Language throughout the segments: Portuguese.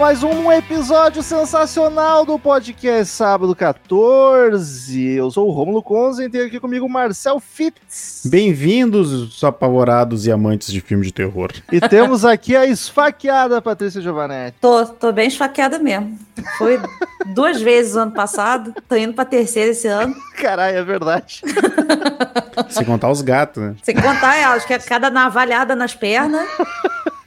Mais um episódio sensacional do podcast Sábado 14. Eu sou o Romulo Conze e tem aqui comigo o Marcel Fitz. Bem-vindos, apavorados e amantes de filme de terror. E temos aqui a esfaqueada Patrícia Giovanetti. Tô, tô bem esfaqueada mesmo. Foi duas vezes ano passado, tô indo pra terceira esse ano. Caralho, é verdade. Sem contar os gatos, né? Sem contar, é, acho que é cada navalhada nas pernas.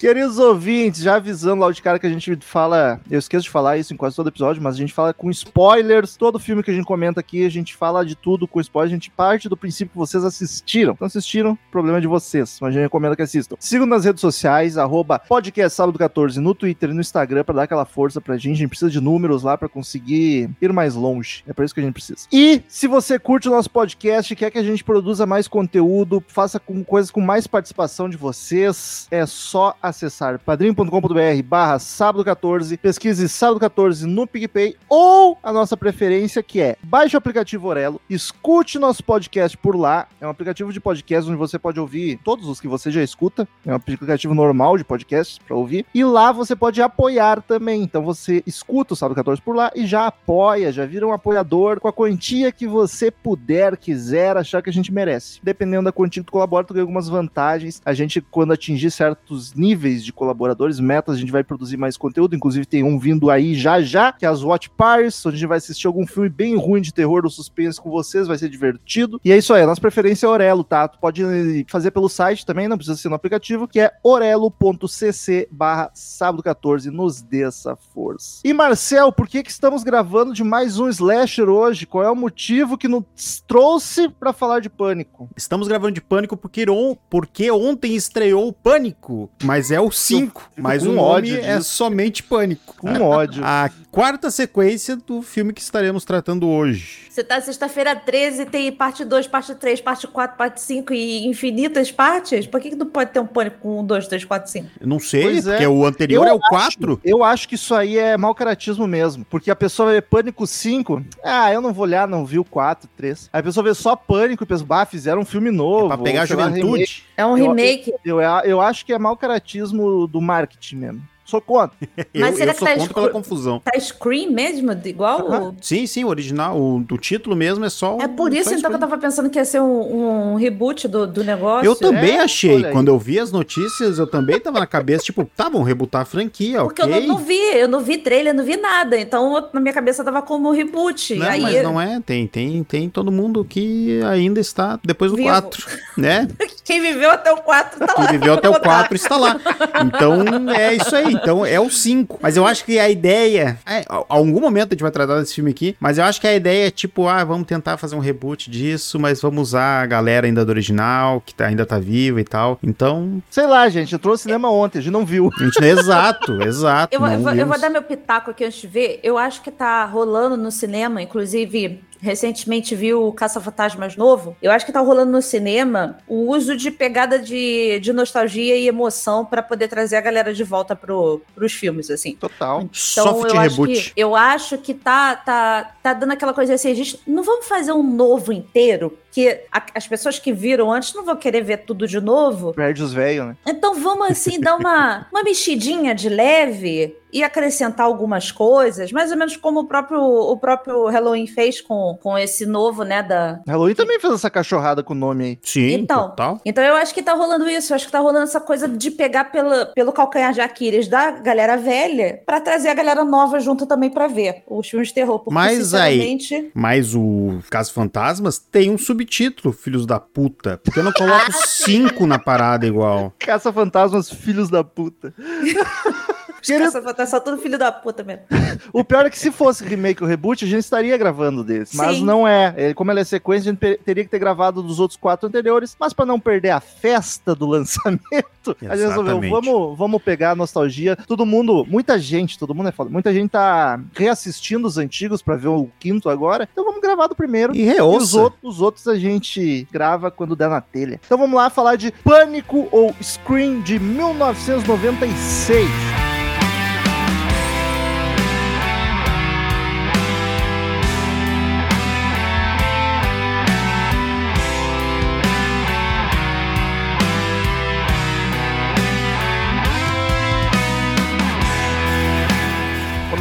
Queridos ouvintes, já avisando logo de cara que a gente fala, eu esqueço de falar isso em quase todo episódio, mas a gente fala com spoilers. Todo filme que a gente comenta aqui, a gente fala de tudo com spoilers. A gente parte do princípio que vocês assistiram. Não assistiram, problema de vocês, mas a gente recomenda que assistam. Sigam nas redes sociais, arroba podcast sábado 14 no Twitter e no Instagram pra dar aquela força pra gente. A gente precisa de números lá pra conseguir ir mais longe. É por isso que a gente precisa. E se você curte o nosso podcast, quer que a gente produza mais conteúdo, faça com coisas com mais participação de vocês, é só acessar padrim.com.br barra sábado 14, pesquise sábado 14 no PicPay ou a nossa preferência que é baixe o aplicativo Orelo, escute nosso podcast por lá, é um aplicativo de podcast onde você pode ouvir todos os que você já escuta, é um aplicativo normal de podcasts para ouvir, e lá você pode apoiar também, então você escuta o sábado 14 por lá e já apoia, já vira um apoiador com a quantia que você puder, quiser, achar que a gente merece. Dependendo da quantia que tu colabora, tu ganha algumas vantagens, a gente quando atingir certos níveis de colaboradores, metas, a gente vai produzir mais conteúdo. Inclusive, tem um vindo aí já já, que é as Watch Parties, onde a gente vai assistir algum filme bem ruim de terror ou suspense com vocês, vai ser divertido. E é isso aí, a nossa preferência é Orelo, tá? Tu pode fazer pelo site também, não precisa ser no aplicativo, que é orelo.cc barra sábado 14, nos dê essa força. E Marcel, por que que estamos gravando de mais um slasher hoje? Qual é o motivo que nos trouxe para falar de Pânico? Estamos gravando de Pânico porque, on, porque ontem estreou o Pânico, mas é o 5, mas com o nome ódio é disso. somente Pânico. Com ódio. A quarta sequência do filme que estaremos tratando hoje. Você tá sexta-feira 13, tem parte 2, parte 3, parte 4, parte 5 e infinitas partes? Por que, que não pode ter um pânico com 1, 2, 3, 4, 5? Eu não sei, Pois é. porque o anterior Eu é o 4. Eu acho que isso aí é mau caratismo mesmo. Porque a pessoa vê Pânico 5. Ah, eu não vou olhar, não vi o 4, 3. Aí a pessoa vê só Pânico e pensa, bah, fizeram um filme novo. Pra pegar a sei lá, juventude. É um Eu- remake. Eu, eu acho que é mau caratismo do marketing mesmo. Sou contra. Eu, Mas será eu que sou tá contra pela confusão. Tá Scream mesmo? Igual? o- Sim, sim, o original, o do título mesmo é só. É por isso então que eu tava pensando que ia ser um, um reboot do, do negócio. Eu também É, achei. Quando eu vi as notícias, eu também tava na cabeça, tipo, tá, vão rebutar a franquia, Porque ok. eu não, não vi, eu não vi trailer, não vi nada. Então eu- na minha cabeça tava como reboot. Não, aí, mas não é, tem, tem, tem todo mundo que ainda está depois do Vivo. 4, né? Quem viveu até o 4 tá lá. Quem viveu até o Vou botar. 4 está lá. Então é isso aí. Então é o 5. Mas eu acho que a ideia. É, a- algum momento a gente vai tratar desse filme aqui. Mas eu acho que a ideia é tipo, ah, vamos tentar fazer um reboot disso, mas vamos usar a galera ainda do original, que tá- ainda tá viva e tal. Então. Sei lá, gente. Entrou no cinema ontem, a gente não viu. A gente, exato, exato. Eu, eu vou, eu vou dar meu pitaco aqui antes de ver. Eu acho que tá rolando no cinema, inclusive. Recentemente vi o Caça-Fantasmas novo. Eu acho que tá rolando no cinema o uso de pegada de, de nostalgia e emoção pra poder trazer a galera de volta pro, pros filmes, assim. Total. Então, Soft eu acho, reboot. que, eu acho que tá, tá, tá dando aquela coisa assim, a gente não vamos fazer um novo inteiro, que a- as pessoas que viram antes não vão querer ver tudo de novo. Perde os velhos, né? Então vamos assim dar uma, uma mexidinha de leve e acrescentar algumas coisas, mais ou menos como o próprio, o próprio Halloween fez com, com esse novo, né, da... Halloween também fez essa cachorrada com o nome aí. Sim, Então, total. Então eu acho que tá rolando isso, eu acho que tá rolando essa coisa de pegar pela, pelo calcanhar de Aquiles da galera velha pra trazer a galera nova junto também pra ver os filmes de terror. Porque, Mas aí- Mas o Caso Fantasmas tem um subtítulo, filhos da puta. Porque eu não coloco cinco na parada igual. Caça-fantasmas, filhos da puta. Os caça-fantasmas são tudo filho da puta mesmo. O pior é que se fosse remake ou reboot, a gente estaria gravando desse. Mas Sim. não é. Ele, como ele é sequência, a gente teria que ter gravado dos outros quatro anteriores. Mas pra não perder a festa do lançamento, a gente resolveu, Exatamente. vamos, vamos pegar a nostalgia. Todo mundo, muita gente, todo mundo é foda. Muita gente tá reassistindo os antigos pra ver o quinto agora. Então vamos gravar do primeiro. E E os, outros, os outros a gente grava quando der na telha. Então vamos lá falar de Pânico ou Scream de 1996.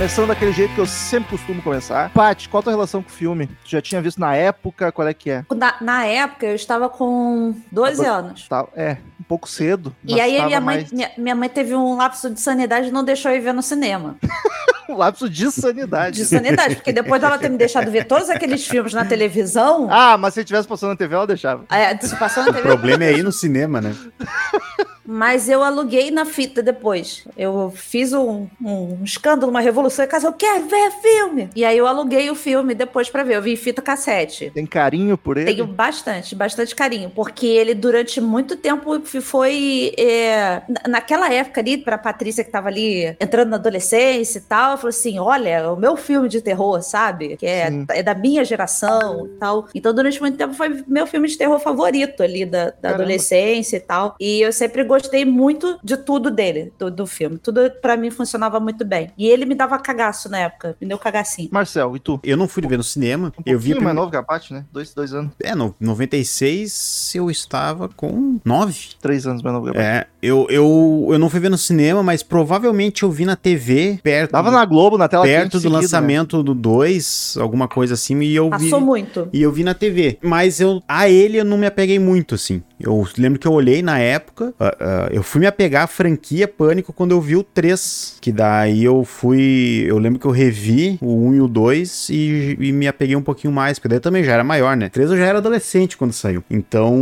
Começando daquele jeito que eu sempre costumo começar. Paty, qual a tua relação com o filme? Tu já tinha visto na época? Qual é que é? Na, na época, eu estava com 12 anos. Tá, é, um pouco cedo. E aí minha mãe, mais- minha, minha mãe teve um lapso de sanidade e não deixou eu ir ver no cinema. Um lapso de sanidade. De sanidade, porque depois dela ter me deixado ver todos aqueles filmes na televisão, Ah, mas se tivesse passando na TV, ela deixava. é, se passou na O TV, problema é ir no cinema, né? mas eu aluguei na fita depois. Eu fiz um, um escândalo, uma revolução em casa, eu quero ver filme! E aí eu aluguei o filme depois pra ver, eu vi em fita cassete. Tem carinho por ele? Tenho bastante, bastante carinho, porque ele durante muito tempo foi. é, na- naquela época ali, pra Patrícia que tava ali entrando na adolescência e tal, falou assim: olha, o meu filme de terror, sabe? Que é, é da minha geração e tal. Então, durante muito tempo foi meu filme de terror favorito ali da, da adolescência e tal. E eu sempre gostei muito de tudo dele, do, do filme. Tudo pra mim funcionava muito bem. E ele me dava cagaço na época, me deu cagacinho. Marcel, e tu? Eu não fui ver no cinema. Um eu vi pouquinho mais prime- novo que a Paty, né? Dois, dois anos. É, no 96 eu estava com 9. Três anos mais novo que a Paty. É, eu, eu, eu não fui ver no cinema, mas provavelmente eu vi na TV, perto, Dava na Globo, na tela perto do seguido, né? lançamento do 2, alguma coisa assim, e eu vi. Passou muito. E eu vi na TV. Mas eu a ele eu não me apeguei muito, assim. Eu lembro que eu olhei na época. ah, ah, eu fui me apegar à franquia Pânico quando eu vi o 3. Que daí eu fui. Eu lembro que eu revi o 1 e o 2 e, e me apeguei um pouquinho mais. Porque daí também já era maior, né? 3 eu já era adolescente quando saiu. Então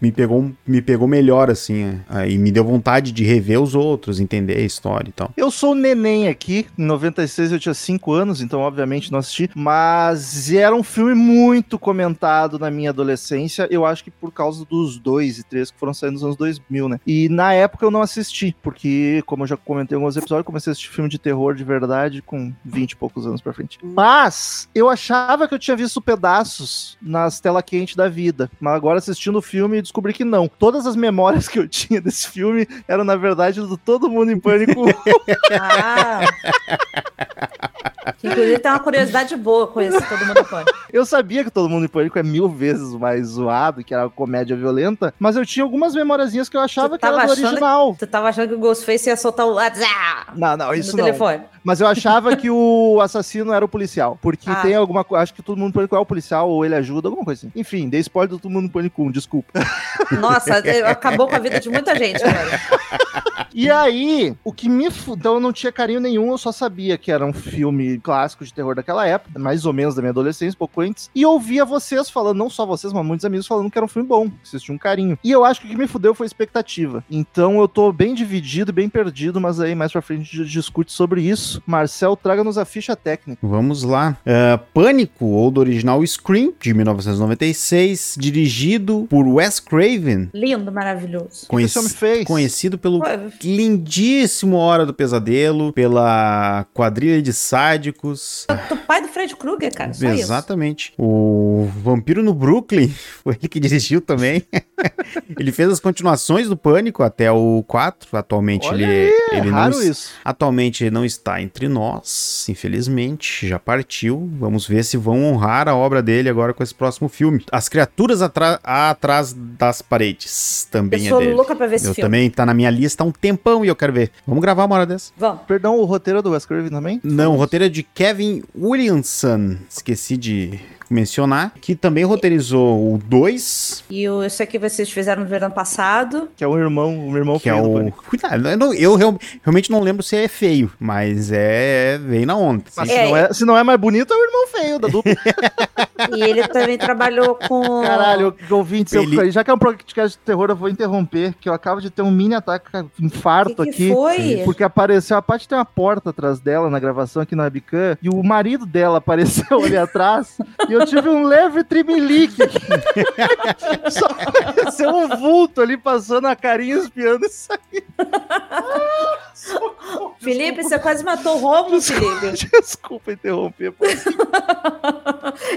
me pegou, me pegou melhor, assim. é. Aí me deu vontade de rever os outros, entender a história e tal. Eu sou neném aqui, em 96 eu tinha 5 anos, então obviamente não assisti, mas era um filme muito comentado na minha adolescência, eu acho que por causa dos dois e três que foram saindo nos anos 2000, né? E na época eu não assisti, porque como eu já comentei em alguns episódios, comecei a assistir filme de terror de verdade com 20 e poucos anos pra frente. Mas eu achava que eu tinha visto pedaços nas tela quente da vida, mas agora assistindo o filme descobri que não. Todas as memórias que eu tinha desse filme eram na verdade do Todo Mundo em Pânico Ah! Que, Inclusive tem uma curiosidade boa com esse Todo Mundo Pode. Eu sabia que Todo Mundo em Pânico é mil vezes mais zoado, que era comédia violenta, mas eu tinha algumas memóriazinhas que eu achava que era do original. Você tava achando que o Ghostface ia soltar o Não, não, no isso não. telefone. Mas eu achava que o assassino era o policial. Porque Ah. tem alguma coisa. Acho que todo mundo em pânico é o policial ou ele ajuda, alguma coisa assim. Enfim, dei spoiler do todo mundo em pânico 1, desculpa. Nossa, acabou com a vida de muita gente, cara. E aí, o que me. fu- Então eu não tinha carinho nenhum, eu só sabia que era um filme clássico de terror daquela época, mais ou menos da minha adolescência, pouco antes. E ouvia vocês falando, não só vocês, mas muitos amigos falando que era um filme bom, que vocês tinham um carinho. E eu acho que o que me fudeu foi a expectativa. Então eu tô bem dividido, bem perdido, mas aí mais pra frente a gente discute sobre isso. Marcel, traga-nos a ficha técnica. Vamos lá. É, Pânico, ou do original Scream, de 1996, dirigido por Wes Craven, Lindo, maravilhoso. Que esse homem fez? conhecido pelo lindíssimo Hora do Pesadelo, pela quadrilha de sádicos. Do pai do Fred Krueger, cara. Só isso. Exatamente. O Vampiro no Brooklyn, foi ele que dirigiu também. ele fez as continuações do Pânico até o 4. Atualmente Olha ele, aí, ele é não isso. Atualmente ele não está entre nós, infelizmente, já partiu. Vamos ver se vão honrar a obra dele agora com esse próximo filme. As Criaturas Atrás das Paredes Eu também é sou dele. louca pra ver esse Eu filme. também, tá na minha lista há um tempão e eu quero ver. Vamos gravar uma hora dessa? Vamos. Perdão, o roteiro é do Wes Craven também? Não, o roteiro é de Kevin Williamson. Esqueci de mencionar. Que também roteirizou o 2, E o, isso aqui vocês fizeram no verão passado. Que é o irmão, o irmão que é feio do o. Cuidado, eu, não- eu real- realmente não lembro se é feio, mas é. Veio na onda. Mas assim. se, É. não é, se não é mais bonito, é o irmão feio da dupla. E ele também trabalhou com. Caralho, ouvintes, eu- Ele- já que é um podcast de terror, eu vou interromper, que eu acabo de ter um mini ataque, infarto que, que aqui. foi? Porque apareceu, a parte tem uma porta atrás dela na gravação aqui na webcam, e o marido dela apareceu ali atrás, e eu tive um leve trimelique. Só apareceu um vulto ali passando a carinha espiando isso aí. Felipe, você quase matou o Romulo, Felipe. Desculpa interromper.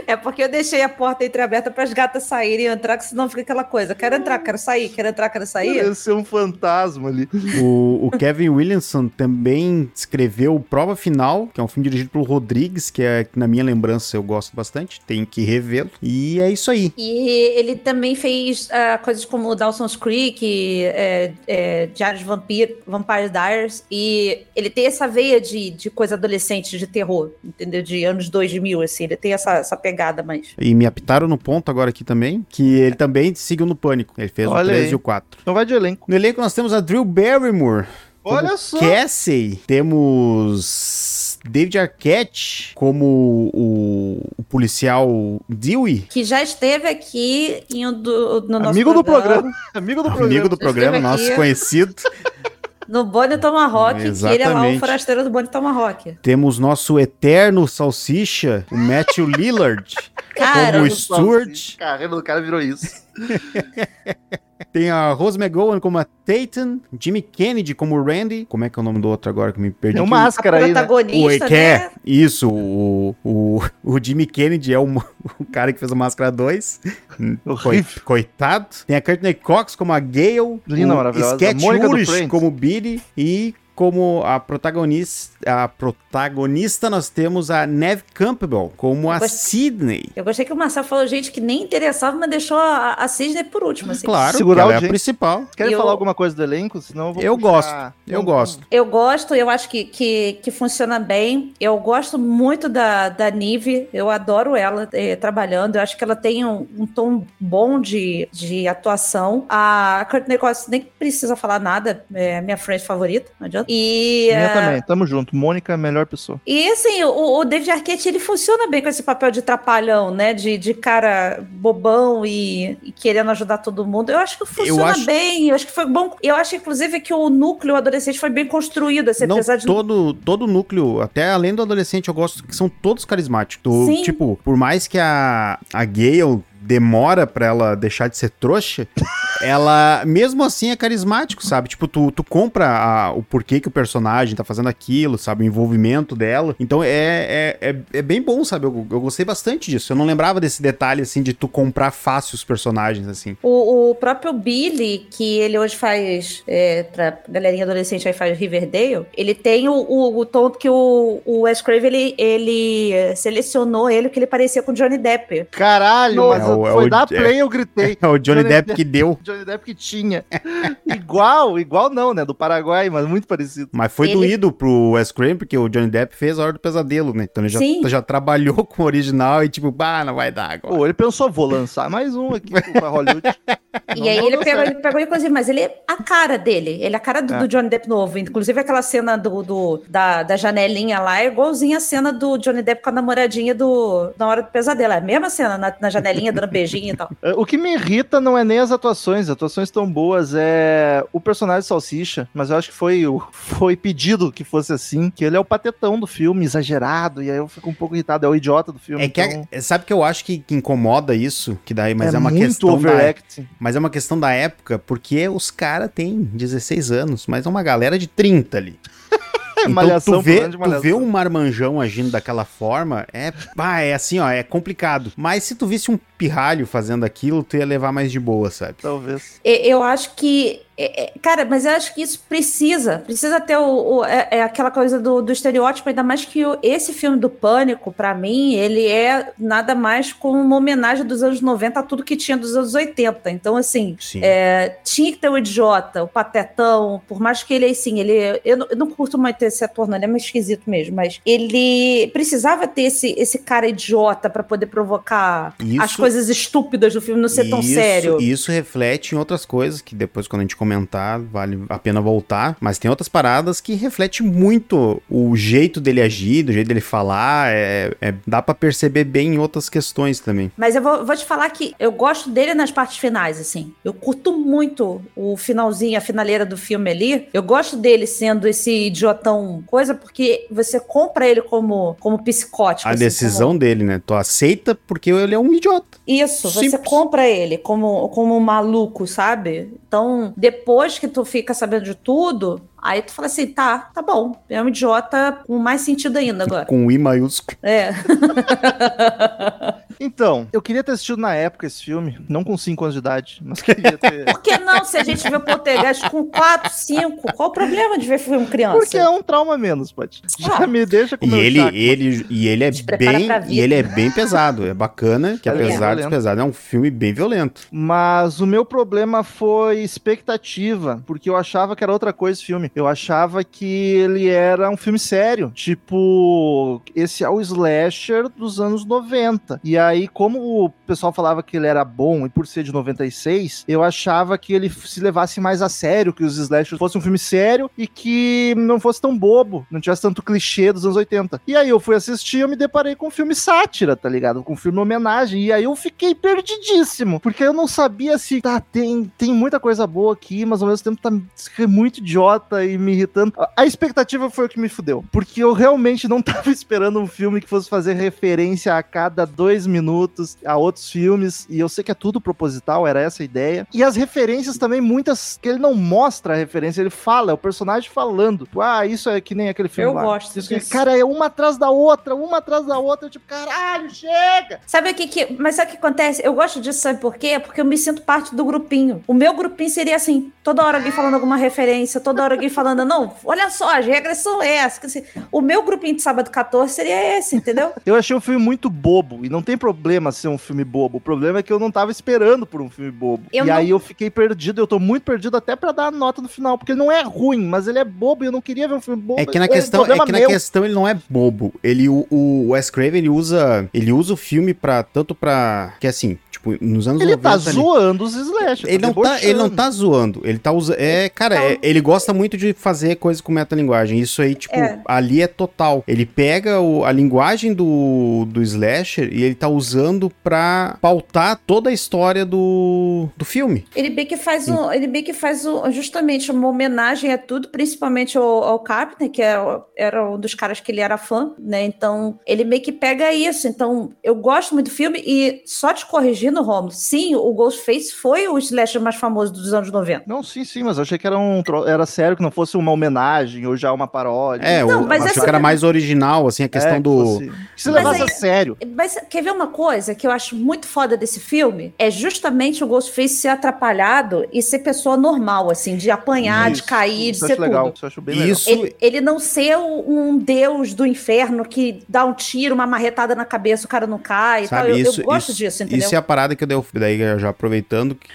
É porque eu deixei a porta entreaberta para as gatas saírem e entrar, que senão fica aquela coisa. Quero entrar, quero sair, quero entrar, quero sair. Pareceu um fantasma ali. O, o Kevin Williamson também escreveu Prova Final, que é um filme dirigido pelo Rodrigues, que é que na minha lembrança eu gosto bastante, tem que revê-lo. E é isso aí. E ele também fez ah, coisas como Dawson's Creek, é, é, Diários de Vampir, Vampire Diaries, e ele tem essa veia de, de coisa adolescente, de terror, entendeu? De anos 2000, assim, ele tem essa, essa pegada mais. E me apitaram no ponto agora aqui também, que ele também seguiu no Pânico. Ele fez Olha o 3 aí. e o 4. Então vai de elenco. No elenco nós temos a Drew Barrymore. Olha só. Cassie. Temos David Arquette como o, o policial Dewey. Que já esteve aqui em um do, no nosso Amigo do programa. Amigo do programa. Amigo do programa, nosso aqui. conhecido. No Bonnie Tomahawk, que ele é lá o forasteiro do Bonnie Tomahawk. Temos nosso eterno salsicha, o Matthew Lillard, Cara, como o Stuart. Carreira do cara virou isso. Tem a Rose McGowan como a Tatum, Jimmy Kennedy como Randy. Como é que é o nome do outro agora que me perdi? Aqui? a máscara aí, né? O que é? né? Isso, o, o, o Jimmy Kennedy é o, o cara que fez a Máscara 2. Coi- Horrível. coitado. Tem a Courtney Cox como a Gale. Linda, o maravilhosa. Sketch Ulrich como Billy. E como a protagonista, a protagonista nós temos a Neve Campbell como a Sidney. Eu gostei que o Marcelo falou gente que nem interessava, mas deixou a, a Cisne por último. Assim. Claro, Segurar ela a é a principal. Querem Eu- falar alguma coisa do elenco? Senão eu vou Eu puxar. gosto, eu gosto. Eu gosto, eu acho que, que, que funciona bem. Eu gosto muito da, da Nive, eu adoro ela eh, trabalhando. Eu acho que ela tem um, um tom bom de, de atuação. A Courtney Cox nem precisa falar nada, é minha friend favorita, não adianta. E, Minha eh, também, tamo junto. Mônica é a melhor pessoa. e assim, o, o David Arquette, ele funciona bem com esse papel de trapalhão, né? De, de cara bobão e, e querendo ajudar todo mundo. Eu acho que funciona acho- bem, eu acho que foi bom. Eu acho, inclusive, que o núcleo adolescente foi bem construído, assim, Não, apesar de todo, todo núcleo, até além do adolescente, eu gosto que são todos carismáticos. Sim. Tipo, por mais que a, a Gale demora pra ela deixar de ser trouxa, ela, mesmo assim, é carismático, sabe? Tipo, tu, tu compra a- o porquê que o personagem tá fazendo aquilo, sabe? O envolvimento dela. Então é, é, é, é bem bom, sabe? Eu, eu gostei bastante disso. Eu não lembrava desse detalhe, assim, de tu comprar fácil os personagens, assim. O, o próprio Billy, que ele hoje faz, é, pra galerinha adolescente aí faz Riverdale, ele tem o, o, o tom que o, o Wes Craven, ele, ele eh, selecionou ele, que ele parecia com o Johnny Depp. Caralho, No- mas É o- é foi o- dar é- play, eu gritei. É o Johnny Johnny Depp que deu. Johnny Depp que tinha. igual, igual não, né? Do Paraguai, mas muito parecido. Mas foi Ele- doído pro Wes Craven, porque o Johnny Depp fez a Hora do Pesadelo, né? Então ele já, Sim. já trabalhou com o original e tipo, bah, não vai dar agora. Pô, ele pensou, vou lançar mais um aqui pra Hollywood. E Não, aí não ele pegou, ele pegou, inclusive, mas ele é a cara dele. Ele é a cara do, É. do Johnny Depp novo. Inclusive, aquela cena do, do- da, da janelinha lá é igualzinha a cena do Johnny Depp com a namoradinha do, na hora do pesadelo. É a mesma cena, na, na janelinha, dando beijinho e tal. O que me irrita não é nem as atuações, as atuações estão boas, é o personagem Salsicha, mas eu acho que foi, foi pedido que fosse assim, que ele é o patetão do filme, exagerado, e aí eu fico um pouco irritado, é o idiota do filme. É que então é- sabe que eu acho que, que incomoda isso, que daí, mas é, uma muito questão da, overacting. mas é uma questão da época, porque os caras têm 16 anos, mas é uma galera de 30 ali. Então Malhação, tu vê, tu vê um marmanjão agindo daquela forma, é, pá, é assim, ó, é complicado. Mas se tu visse um pirralho fazendo aquilo, tu ia levar mais de boa, sabe? Talvez. Eu acho que. É- é- Cara, mas eu acho que isso precisa. Precisa ter o, o- é, é aquela coisa do, do estereótipo, ainda mais que o- esse filme do Pânico, pra mim, ele é nada mais como uma homenagem dos anos 90 a tudo que tinha dos anos 80. Então, assim, Sim. é, tinha que ter o idiota, o patetão, por mais que ele, assim, ele. Eu não, eu não curto muito esse ator, não, ele é meio esquisito mesmo, mas ele precisava ter esse, esse cara idiota pra poder provocar Isso- as coisas estúpidas do filme não ser tão isso, sério. Isso reflete em outras coisas que depois, quando a gente comentar comentar, vale a pena voltar. Mas tem outras paradas que refletem muito o jeito dele agir, do jeito dele falar. É, é dá para perceber bem em outras questões também. Mas eu vou, vou, te falar que eu gosto dele nas partes finais, assim. Eu curto muito o finalzinho, a finaleira do filme ali. Eu gosto dele sendo esse idiotão coisa, porque você compra ele como, como psicótico. A assim, decisão como... dele, né? Tu aceita porque ele é um idiota. Isso, Simples. você compra ele como, como um maluco, sabe? Então, depois que tu fica sabendo de tudo, Aí tu fala assim, tá, tá bom. É um idiota com mais sentido ainda agora. Com I maiúsculo. É. então, eu queria ter assistido na época esse filme, não com 5 anos de idade, mas queria ter. Por que não? Se a gente vê o Poltergeist com 4, 5, qual o problema de ver filme criança? Porque é um trauma menos, pode. Já ah. me deixa com e ele, ele E ele é bem. E ele é bem pesado. É bacana, que apesar é de pesado, é um filme bem violento. Mas o meu problema foi expectativa, porque eu achava que era outra coisa esse filme. Eu achava que ele era um filme sério. Tipo, esse é o slasher dos anos 90. E aí, como o pessoal falava que ele era bom e por ser de 96, eu achava que ele se levasse mais a sério, que os slashers fossem um filme sério e que não fosse tão bobo, não tivesse tanto clichê dos anos 80. E aí eu fui assistir e me deparei com um filme sátira, tá ligado? Com um filme homenagem. E aí eu fiquei perdidíssimo, porque eu não sabia se tá, tem, tem muita coisa boa aqui, mas ao mesmo tempo tá muito idiota e me irritando. A expectativa foi o que me fudeu. Porque eu realmente não tava esperando um filme que fosse fazer referência a cada dois minutos a outros filmes. E eu sei que é tudo proposital, era essa a ideia. E as referências também, muitas que ele não mostra a referência, ele fala, é o personagem falando. Tipo, ah, isso é que nem aquele filme eu lá. Gosto disso. Cara, é uma atrás da outra, uma atrás da outra. Tipo, caralho, chega! Sabe o que que... Mas sabe o que acontece? Eu gosto disso, sabe por quê? Porque eu me sinto parte do grupinho. O meu grupinho seria assim, toda hora alguém falando alguma referência, toda hora alguém falando, não, olha só, as regras são essas. O meu grupinho de sábado 14 seria esse, entendeu? Eu achei um filme muito bobo, e não tem problema ser um filme bobo. O problema é que eu não tava esperando por um filme bobo. Eu e não... aí eu fiquei perdido, eu tô muito perdido até para dar a nota no final, porque ele não é ruim, mas ele é bobo e eu não queria ver um filme bobo. É que na questão, é que na questão ele não é bobo. Ele, o, o Wes Craven, ele usa, ele usa o filme para tanto para que assim, Tipo, nos anos ele 90... Tá ele tá zoando os slashers. Ele, tá não tá, ele não tá zoando. Ele tá usando... É, cara, então... é, ele gosta muito de fazer coisas com metalinguagem. Isso aí, tipo, é. ali é total. Ele pega o, a linguagem do, do slasher e ele tá usando pra pautar toda a história do, do filme. Ele bem que faz um, ele bem que faz um, justamente uma homenagem a tudo, principalmente ao, ao Carpenter, que é, era um dos caras que ele era fã, né? Então, ele meio que pega isso. Então, eu gosto muito do filme e só te corrigir corrigindo, Romulo. Sim, o Ghostface foi o slasher mais famoso dos anos 90. Não, sim, sim, mas eu achei que era, um, era sério, que não fosse uma homenagem ou já uma paródia. É, não, o, mas achei que era mais original, assim, a questão é, do... Fosse... Que se levasse a sério. Mas quer ver uma coisa que eu acho muito foda desse filme? É justamente o Ghostface ser atrapalhado e ser pessoa normal, assim, de apanhar, isso, de cair, de ser tudo. Legal, isso eu acho bem isso... legal. Ele, ele não ser um deus do inferno que dá um tiro, uma marretada na cabeça, o cara não cai Sabe, eu, isso, eu, gosto isso, disso, entendeu? Isso é a parada que eu dei, daí já aproveitando que,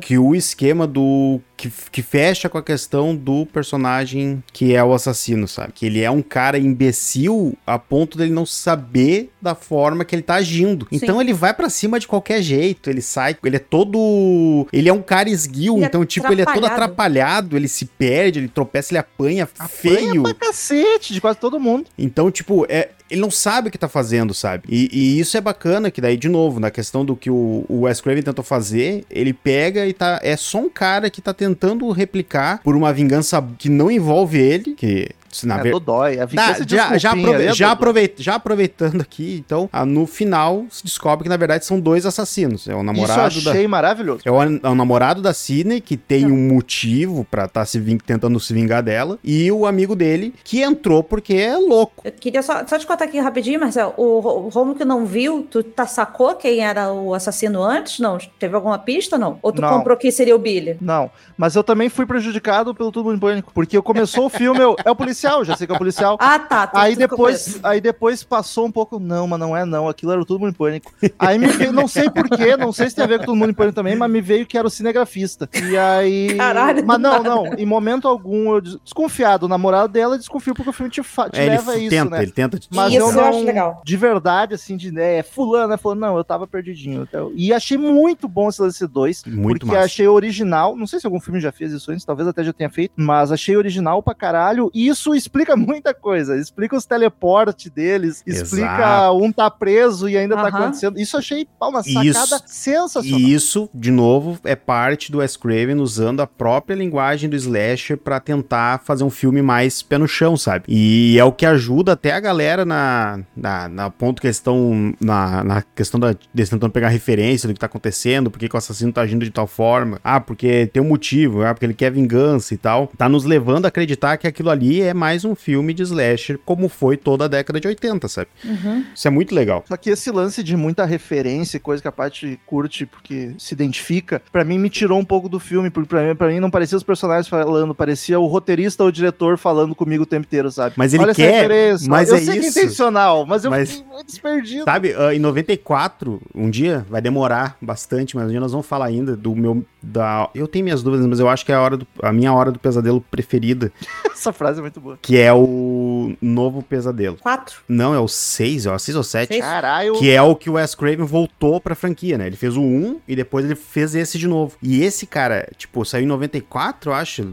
que o esquema do que, que fecha com a questão do personagem que é o assassino, sabe? Que ele é um cara imbecil a ponto dele não saber da forma que ele tá agindo. Sim. Então ele vai para cima de qualquer jeito, ele sai, ele é todo, ele é um cara esguio, ele é então é tipo ele é todo atrapalhado, ele se perde, ele tropeça, ele apanha, apanha feio. Pra cacete de quase todo mundo. Então, tipo, é, ele não sabe o que tá fazendo, sabe? E, e, isso é bacana, que daí, de novo, na questão do que o, o Wes Craven tentou fazer, ele pega e tá. É só um cara que tá tentando replicar por uma vingança que não envolve ele, que na é, ver... dói. A da, já, já, aprove é já, aproveita, já aproveitando aqui, então, a, no final se descobre que na verdade são dois assassinos. É o namorado Isso achei da... maravilhoso. É o, é o, namorado da Sidney, que tem um motivo para estar tá se ving... tentando se vingar dela, e o amigo dele, que entrou porque é louco. Eu queria só, só te contar aqui rapidinho, Marcelo. O, o Romulo que não viu, tu tá, sacou quem era o assassino antes? Não? Teve alguma pista não? Ou tu não. comprou que seria o Billy? Não, mas eu também fui prejudicado pelo Tudo em Pânico, porque começou o filme, eu, é o policial policial, já sei que é um policial. Ah, tá. tu- Aí depois, aí depois passou um pouco, não, mas não é não, aquilo era todo mundo em pânico. Aí me veio, não sei porquê, não sei se tem a ver com todo mundo em pânico também, mas me veio que era o cinegrafista. E aí. Caralho, Mas não, não, em momento algum eu des- desconfiado, o namorado dela desconfio porque o filme te, fa- te É, ele leva a isso, tenta, né? ele tenta. te- Mas Isso eu eu não, acho legal. de verdade, assim, de né, é fulano, né? Falou, não, eu tava perdidinho. Eu- E achei muito bom esse lance 2, Muito porque massa. achei original. Não sei se algum filme já fez isso antes, talvez até já tenha feito, mas achei original pra caralho. E isso explica muita coisa. Explica os teleportes deles, explica Exato. um tá preso e ainda tá acontecendo. Isso achei uma sacada Isso. sensacional. E isso, de novo, é parte do Wes Craven usando a própria linguagem do slasher pra tentar fazer um filme mais pé no chão, sabe? E é o que ajuda até a galera na, na, na ponto que eles estão na, na questão da deles tentando pegar referência do que tá acontecendo, por que que o assassino tá agindo de tal forma. Ah, porque tem um motivo, ah, porque ele quer vingança e tal. Tá nos levando a acreditar que aquilo ali é mais um filme de slasher, como foi toda a década de 80, sabe? Uhum. Isso é muito legal. Só que esse lance de muita referência, coisa que a parte curte porque se identifica, pra mim me tirou um pouco do filme, porque pra mim, pra mim não parecia os personagens falando, parecia o roteirista ou o diretor falando comigo o tempo inteiro, sabe? Mas ele Olha quer, mas eu é sei isso. que é intencional, mas eu Mas- fiquei muito desperdido. Sabe, ah, em 94, um dia, vai demorar bastante, mas um dia nós vamos falar ainda do meu. Da, eu tenho minhas dúvidas, mas eu acho que é a, hora do, a minha hora do pesadelo preferida, Essa frase é muito boa. Que é o Novo Pesadelo. Quatro. Não, é o 6, ó, 6 ou 7. Seis? Caralho. Que é o que o Wes Craven voltou pra franquia, né? Ele fez o 1 e depois ele fez esse de novo. E esse, cara, tipo, saiu em 94, eu acho,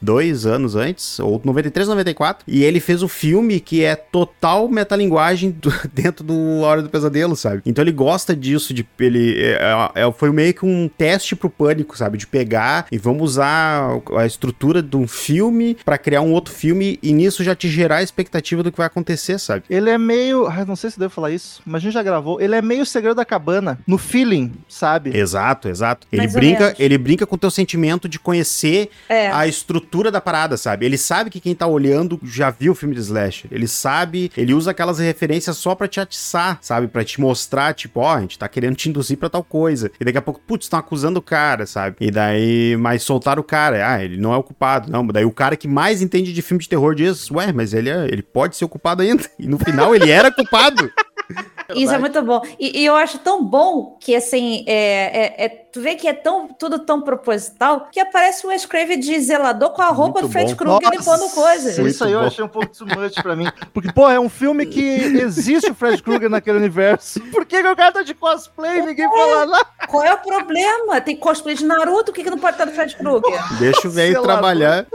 dois anos antes, ou 93, 94. E ele fez o filme que é total metalinguagem do- dentro do Hora do Pesadelo, sabe? Então ele gosta disso, de ele é, é- foi meio que um teste pro pânico, sabe? De pegar e vamos usar a estrutura de um filme pra criar um outro filme e nisso já te gerar a expectativa do que vai acontecer, sabe? Ele é meio. ah, não sei se devo falar isso, mas a gente já gravou. Ele é meio segredo da cabana, no feeling, sabe? Exato, exato. Ele Mais brinca, ele brinca com o teu sentimento de conhecer É. a estrutura da parada, sabe? Ele sabe que quem tá olhando já viu o filme de slasher. Ele sabe, ele usa aquelas referências só pra te atiçar, sabe? Pra te mostrar, tipo, ó, a gente tá querendo te induzir pra tal coisa. E daqui a pouco, putz, estão acusando o cara, sabe? E daí, mas soltaram o cara. Ah, ele não é o culpado. Não, daí o cara que mais entende de filme de terror diz, ué, mas ele, é, ele pode ser culpado ainda. E no final ele era culpado. Isso é muito bom. E, e eu acho tão bom que, assim, é, é- é- tu vê que é tão, tudo tão proposital que aparece o Wes Craven de zelador com a roupa Muito do Fred. Krueger limpando coisa. Muito Isso aí eu bom. achei um pouco too much pra mim. Porque, pô, é um filme que existe o Fred Krueger naquele universo. Por que, que o cara tá de cosplay e ninguém fala nada? Qual é o problema? Tem cosplay de Naruto, o que, que não pode estar do Fred Krueger? Deixa o velho trabalhar.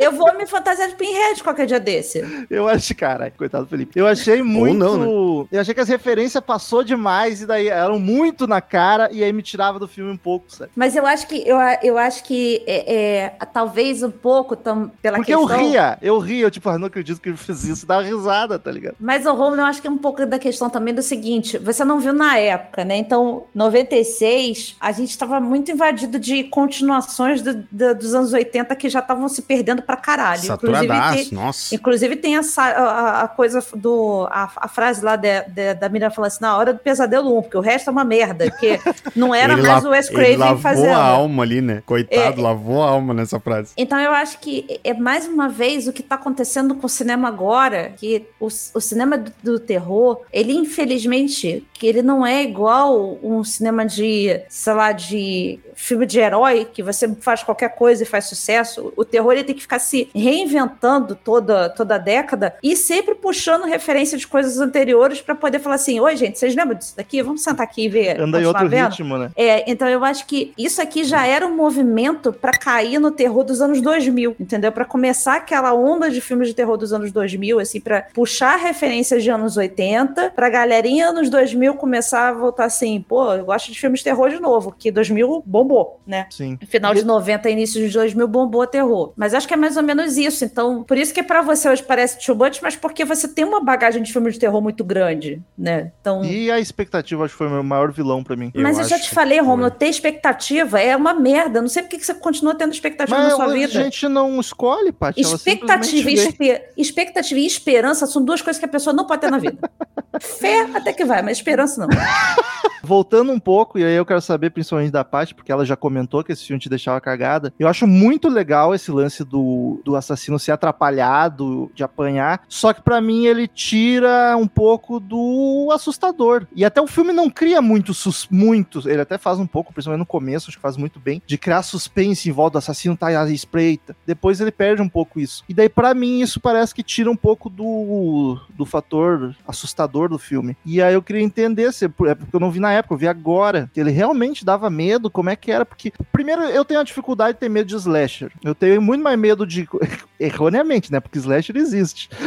Eu vou me fantasiar de Pinhead qualquer dia desse. Eu achei, cara, coitado do Felipe. Eu achei muito. não, né? Eu achei que as referências passou demais e daí eram muito na cara e aí me tirava do filme um pouco, sabe? Mas eu acho que eu, eu acho que é, é, talvez um pouco tam, pela Porque questão. eu ria, eu ria, eu tipo, ah, não acredito que ele fez isso, dá uma risada, tá ligado? Mas o Romulo, eu acho que é um pouco da questão também do seguinte: você não viu na época, né? Então, 96, a gente estava muito invadido de continuações do- do- dos anos 80 que já estavam se perdendo pra caralho. Saturadaço, tem, nossa. inclusive tem essa, a, a coisa do. A, a frase lá de- de- da Miriam falando assim: na hora do pesadelo 1, porque o resto é uma merda, porque não era Ele mais o Wes Ele Craven lavou fazendo. a alma ali, né? Coitado, É. lavou a alma nessa frase. Então eu acho que é mais uma vez o que está acontecendo com o cinema agora, que o, o cinema do, do terror, ele infelizmente, que ele não é igual um cinema de, sei lá, de filme de herói, que você faz qualquer coisa e faz sucesso. O terror ele tem que ficar se reinventando toda, toda a década e sempre puxando referência de coisas anteriores para poder falar assim, oi gente, vocês lembram disso daqui? Vamos sentar aqui e ver. Anda em outro vendo?" ritmo, né? É, então eu acho que isso aqui já era um movimento pra cair no terror dos anos 2000, entendeu? Pra começar aquela onda de filmes de terror dos anos 2000, assim, pra puxar referências de anos 80, pra galerinha anos 2000 começar a voltar assim, pô, eu gosto de filmes de terror de novo, que 2000 bombou, né? Sim. Final de 90, início de 2000 bombou terror. Mas acho que é mais ou menos isso. Então, por isso que pra você hoje parece too much, mas porque você tem uma bagagem de filme de terror muito grande, né? Então, E a expectativa, acho que foi o meu maior vilão pra mim. mas eu, já acho te falei, Romulo, foi. ter expectativa é uma merda. Não sei por que você continua tendo expectativa Mas na sua a vida. gente não escolhe, Paty. Expectativa e, simplesmente vem. espe- expectativa e esperança são duas coisas que a pessoa não pode ter na vida. Fé até que vai, mas esperança não. voltando um pouco, e aí eu quero saber principalmente da Paty, porque ela já comentou que esse filme te deixava cagada. Eu acho muito legal esse lance do, do assassino ser atrapalhado, de apanhar, só que para mim ele tira um pouco do assustador. E até o filme não cria muito, sus, muito, ele até faz um pouco, principalmente no começo, acho que faz muito bem, de criar suspense em volta do assassino, tá à espreita. Depois ele perde um pouco isso. E daí para mim isso parece que tira um pouco do, do fator assustador do filme. E aí eu queria entender se é porque eu não vi na época, eu vi agora, que ele realmente dava medo, como é que era, porque primeiro eu tenho a dificuldade de ter medo de slasher. Eu tenho muito mais medo de erroneamente, né? Porque slasher existe.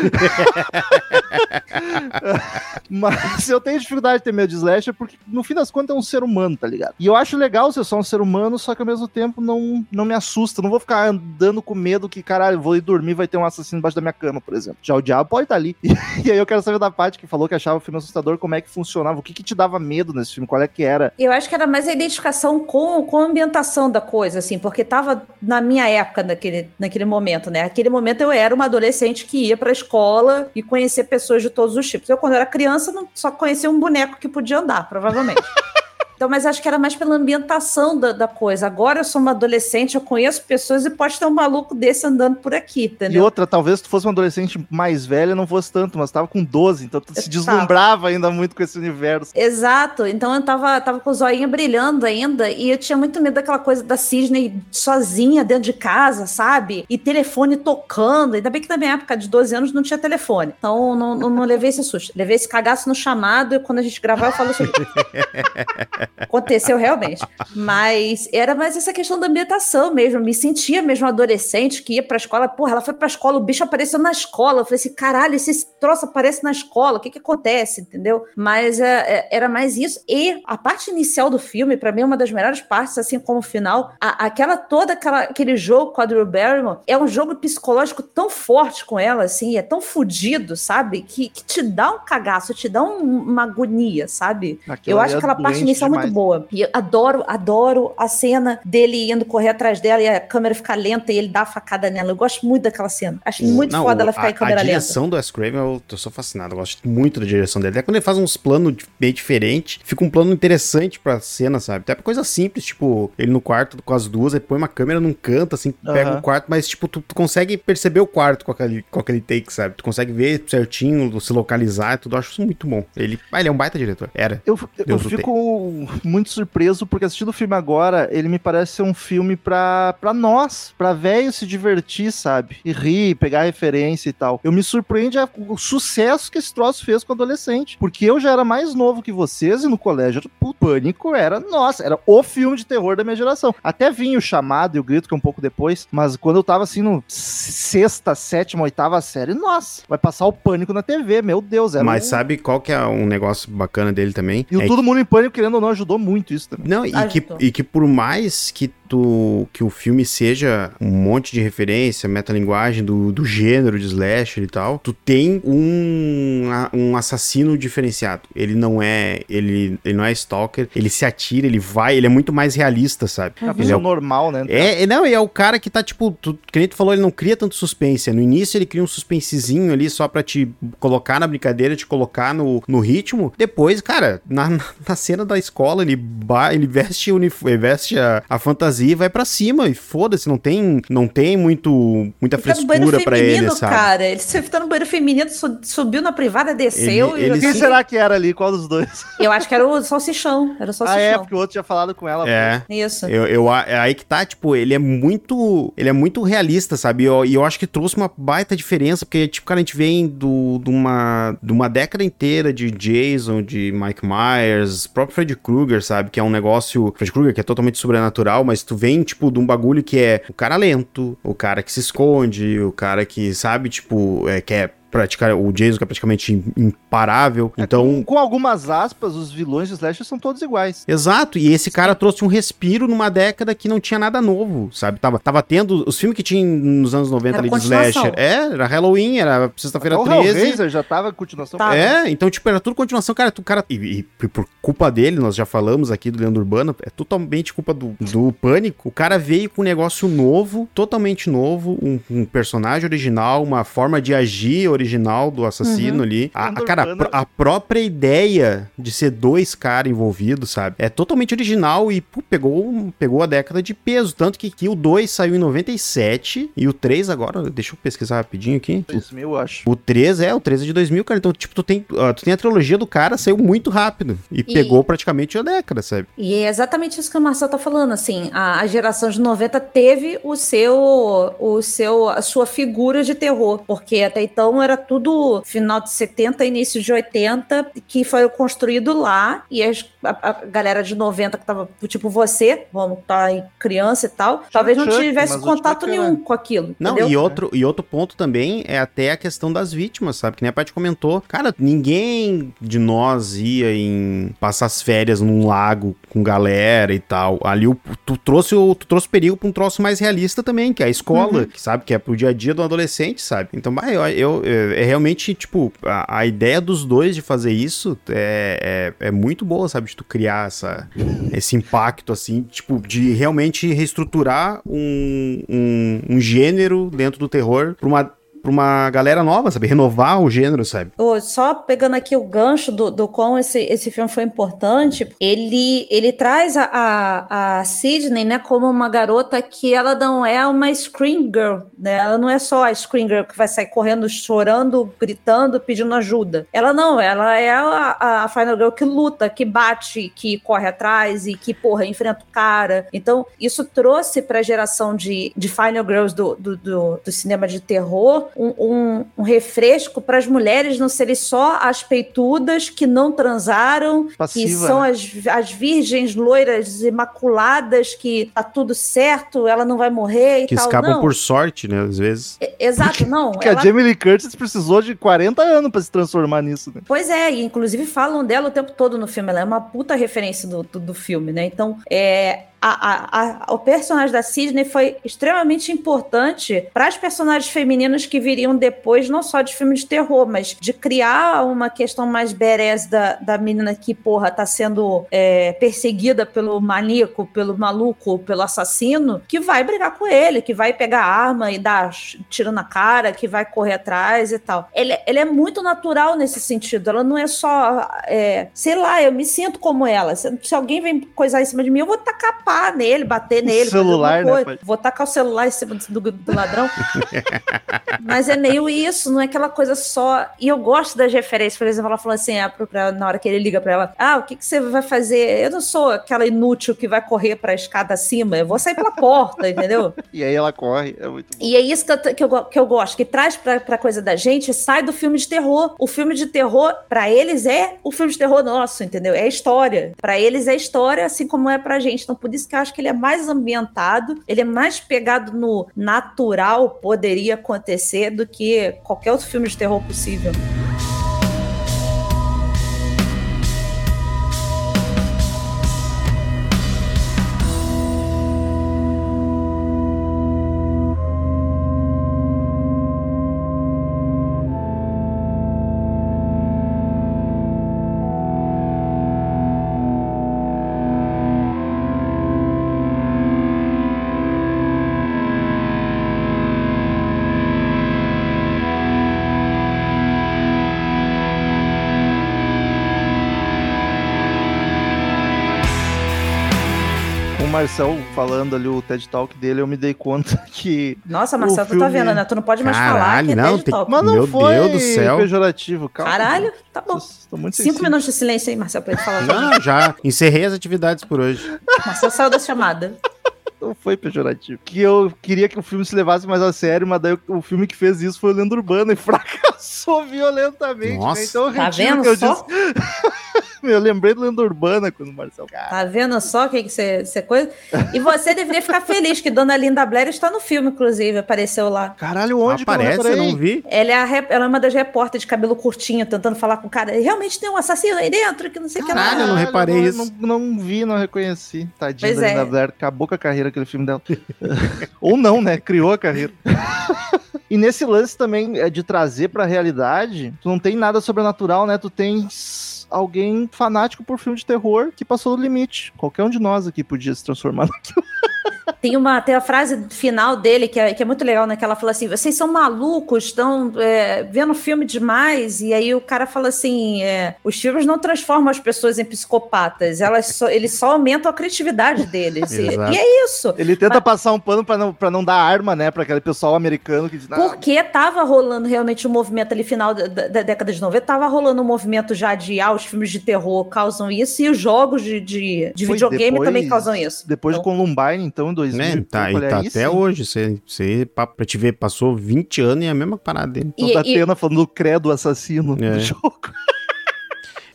Mas eu tenho dificuldade de ter medo de slasher porque no fim das contas é um ser humano, tá ligado? E eu acho legal ser só um ser humano, só que ao mesmo tempo não, não me assusta. Não vou ficar andando com medo que, caralho, vou ir dormir vai ter um assassino embaixo da minha cama, por exemplo. Já o diabo pode estar tá ali. E aí eu quero saber da parte que falou que achava o filme assustador, como é que funcionava, o que que te dava medo nesse filme, qual é que era? Eu acho que era mais a identificação com, com a ambientação da coisa, assim, porque tava na minha época naquele, naquele momento, né? Naquele momento eu era uma adolescente que ia pra escola e conhecer pessoas de todos os tipos. Eu, quando era criança, só conhecia um boneco que podia andar, provavelmente. Então, mas acho que era mais pela ambientação da, da, coisa. Agora eu sou uma adolescente, eu conheço pessoas e pode ter um maluco desse andando por aqui, entendeu? E outra, talvez tu fosse uma adolescente mais velha, não fosse tanto, mas tava com 12, então tu eu se deslumbrava ainda muito com esse universo. Exato, então eu tava, tava com o zoinho brilhando ainda e eu tinha muito medo daquela coisa da Cisne sozinha dentro de casa, sabe? E telefone tocando. Ainda bem que na minha época de 12 anos não tinha telefone. Então não, não, não levei esse susto. Levei esse cagaço no chamado e quando a gente gravar eu falo assim. Aconteceu realmente. Mas era mais essa questão da ambientação mesmo. Me sentia mesmo adolescente que ia pra escola. Porra, ela foi pra escola, o bicho apareceu na escola. Eu falei assim: caralho, esse troço aparece na escola, o que que acontece? Entendeu? Mas é, é, era mais isso. E a parte inicial do filme, para mim, é uma das melhores partes, assim como o final. A, aquela toda aquela, aquele jogo com a Drew Barrymore é um jogo psicológico tão forte com ela, assim, é tão fodido, sabe? Que, que te dá um cagaço, te dá um, uma agonia, sabe? Aquilo eu acho é aquela parte inicial muito boa. E eu adoro, adoro a cena dele indo correr atrás dela e a câmera ficar lenta e ele dá a facada nela. Eu gosto muito daquela cena. Acho muito não, foda ela ficar a, em câmera lenta. A direção lenta. do Wes Craven, eu, eu, sou fascinado. Eu gosto muito da direção dele. Até quando ele faz uns planos bem diferentes, fica um plano interessante pra cena, sabe? Até pra coisa simples, tipo, ele no quarto com as duas, aí põe uma câmera num canto, assim, pega o um quarto, mas, tipo, tu, tu, consegue perceber o quarto com aquele, com aquele take, sabe? Tu consegue ver certinho, se localizar e tudo. Eu acho isso muito bom. Ele, ah, ele é um baita diretor. Era. Eu, eu fico muito surpreso, porque assistindo o filme agora, ele me parece ser um filme pra, pra nós, pra velho se divertir, sabe? E rir, pegar referência e tal. Eu me surpreende o sucesso que esse troço fez com o adolescente. Porque eu já era mais novo que vocês e no colégio o Pânico era, nossa, era o filme de terror da minha geração. Até vinha o chamado e o grito, que é um pouco depois, mas quando eu tava assim no sexta, sétima, oitava série, nossa, vai passar o Pânico na TV, meu Deus. Mas um... sabe qual que é um negócio bacana dele também? E o é Todo Mundo em Pânico, querendo ou não, ajudou muito isso também. Não, e que, e que por mais que que o filme seja um monte de referência, metalinguagem do, do gênero de slasher e tal, tu tem um, um assassino diferenciado. Ele não é, ele, ele não é stalker, ele se atira, ele vai, ele é muito mais realista, sabe? É ele é o, normal, né? É, não, é o cara que tá tipo, tu, que nem tu falou, ele não cria tanto suspense. No início ele cria um suspensezinho ali só pra te colocar na brincadeira, te colocar no, no ritmo. Depois, cara, na, na cena da escola, ele, ele veste, ele veste a, a fantasia e vai para cima. E foda-se, não tem, não tem muito, muita ele frescura para ele, sabe? cara. Ele se tá no banheiro feminino, subiu na privada, desceu. Ele, ele Quem será que era ali? Qual dos dois? Eu acho que era o salsichão. Era o salsichão. Ah, é, porque o outro tinha falado com ela. É. Pô. Isso. Eu, eu, é aí que tá, tipo, ele é muito. Ele é muito realista, sabe? E eu, eu acho que trouxe uma baita diferença, porque, tipo, cara, a gente vem do, de, uma, de uma década inteira de Jason, de Mike Myers, próprio Freddy Krueger, sabe? Que é um negócio. Freddy Krueger, que é totalmente sobrenatural, mas tu vem, tipo, de um bagulho que é o cara lento, o cara que se esconde, o cara que, sabe, tipo, é, que é praticar o Jason que é praticamente imparável. É, então, com, com, algumas aspas, os vilões de slasher são todos iguais. Exato, e esse cara trouxe um respiro numa década que não tinha nada novo, sabe? Tava, tava tendo os filmes que tinha nos anos 90 era ali de slasher. É, era Halloween, era sexta-feira 13. O já tava continuação. Tava. É, então tipo era tudo continuação, cara, tu, cara e, e, por culpa dele, nós já falamos aqui do Leandro Urbano, é totalmente culpa do, do Pânico. O cara veio com um negócio novo, totalmente novo, um, um personagem original, uma forma de agir original original do assassino ali. A, a- cara, a, a própria ideia de ser dois caras envolvidos, sabe? É totalmente original e pô, pegou, pegou a década de peso. Tanto que, que o 2 saiu em 97 e o 3 agora, deixa eu pesquisar rapidinho aqui. 2000, eu acho. O 3 é, o 3 é de 2000, cara. Então, tipo, tu tem, ah, tu tem a trilogia do cara, saiu muito rápido. E, pegou praticamente a década, sabe? E é exatamente isso que o Marcel tá falando, assim, a, a geração de 90 teve o seu, o seu, a sua figura de terror, porque até então era tudo final de 70, início de 80, que foi construído lá, e as- a, a galera de 90 que tava, tipo você, vamos tá aí criança e tal, talvez não tivesse contato nenhum era- com aquilo, Não, entendeu? e outro, e outro ponto também é até a questão das vítimas, sabe? Que nem a Paty comentou. Cara, ninguém de nós ia em passar as férias num lago com galera e tal. Ali o- tu trouxe o tu trouxe perigo pra um troço mais realista também, que é a escola, que sabe? Que é pro dia a dia do adolescente, sabe? Então, bah, eu, eu- é, é realmente, tipo, a, a ideia dos dois de fazer isso é, é, é muito boa, sabe? De tu criar essa, esse impacto, assim, tipo, de realmente reestruturar um, um, um gênero dentro do terror pra uma, pra uma galera nova, sabe? Renovar o gênero, sabe? Ô, Só pegando aqui o gancho do, do quão esse, esse filme foi importante, ele, ele traz a, a, a Sidney, né, como uma garota que ela não é uma scream girl, né? Ela não é só a scream girl que vai sair correndo, chorando, gritando, pedindo ajuda. Ela não, ela é a, a final girl que luta, que bate, que corre atrás e que, porra, enfrenta o cara. Então, isso trouxe pra geração de, de final girls do, do, do, do cinema de terror um, um, um refresco para as mulheres não serem só as peitudas que não transaram, que Passiva, são né? as, as virgens loiras imaculadas, que tá tudo certo, ela não vai morrer e Que tal. escapam não. por sorte, né? Às vezes. Exato, não. Que ela- a Jamie Lee Curtis precisou de 40 anos pra se transformar nisso, né? Pois é, e inclusive falam dela o tempo todo no filme. Ela é uma puta referência do, do, do filme, né? Então, é, a, a, a- o personagem da Sidney foi extremamente importante para as personagens femininas que viriam depois, não só de filme de terror, mas de criar uma questão mais badass da, da menina que, porra, tá sendo é, perseguida pelo maníaco, pelo maluco, pelo assassino, que vai brigar com ele, que vai pegar a arma e dar tiro na cara, que vai correr atrás e tal. Ele, ele é muito natural nesse sentido. Ela não é só, é, sei lá, eu me sinto como ela. Se, se alguém vem coisar em cima de mim, eu vou tacar pá nele, bater nele. fazer celular, né? Vou tacar o celular em cima do, do- ladrão. Mas é meio isso, não é aquela coisa só. E eu gosto das referências. Por exemplo, ela falou assim: ah, pra- na hora que ele liga pra ela: Ah, o que, que você vai fazer? Eu não sou aquela inútil que vai correr pra escada acima, eu vou sair pela porta, entendeu? E aí ela corre, é muito bom. E é isso que eu, que eu, que eu gosto, que traz pra, pra coisa da gente, sai do filme de terror. O filme de terror, pra eles, é o filme de terror nosso, entendeu? É história. Pra eles é história, assim como é pra gente. Então, por isso que eu acho que ele é mais ambientado, ele é mais pegado no natural, poderia acontecer, do que qualquer outro filme de terror possível. Marcel falando ali o TED Talk dele, eu me dei conta que. Nossa, Marcelo, O tu tá filme- vendo, né? Tu não pode mais falar Caralho, que é não, TED tem- Talk. Mas não Meu foi Deus do céu. pejorativo, calma. Caralho, tá bom. Tô muito Cinco sensível. minutos de silêncio aí, Marcelo, pra ele falar. Não, já encerrei as atividades por hoje. Marcelo saiu da chamada. Não foi pejorativo. Que eu queria que o filme se levasse mais a sério, mas daí o, filme que fez isso foi o Lenda Urbana e fracassou violentamente. Nossa. Né? Então eu Tá vendo que eu só? disse. eu lembrei do Lenda Urbana quando o Marcel. Cara, Tá vendo só que você você coisa? E você deveria ficar feliz que Dona Linda Blair está no filme, inclusive, apareceu lá. caralho, onde Aparece, que eu não vi. Ela é, a rep- ela é uma das repórteres de cabelo curtinho, tentando falar com o cara. Realmente tem um assassino aí dentro, que não sei o que lá. Caralho, eu não reparei não, isso. Não, não vi, não reconheci. Tadinha Pois da é. Linda Blair. Acabou com a carreira aquele filme dela. Ou não, né? Criou a carreira. e nesse lance também é de trazer pra realidade, tu não tem nada sobrenatural, né? Tu tens alguém fanático por filme de terror que passou do limite. Qualquer um de nós aqui podia se transformar naquilo. Tem uma, tem a frase final dele que é, que é muito legal, né? Que ela fala assim: vocês são malucos, estão é, vendo filme demais. E aí o cara fala assim: é, os filmes não transformam as pessoas em psicopatas, elas só, eles só aumentam a criatividade deles. e, e é isso. Ele tenta passar um pano pra não, pra não dar arma, né? Pra aquele pessoal americano que diz. "Não, Porque tava rolando realmente um movimento ali final da, da- da década de 90, tava rolando um movimento já de ah, os filmes de terror causam isso e os jogos de, de, de videogame depois- também causam isso. Depois Então, de Columbine, então, em 2000. Né? Tá, e olha tá aí até hoje. Você, você, pra pra te ver, passou 20 anos e é a mesma parada dele. E- Toda e- Atena falando do credo assassino É. do jogo.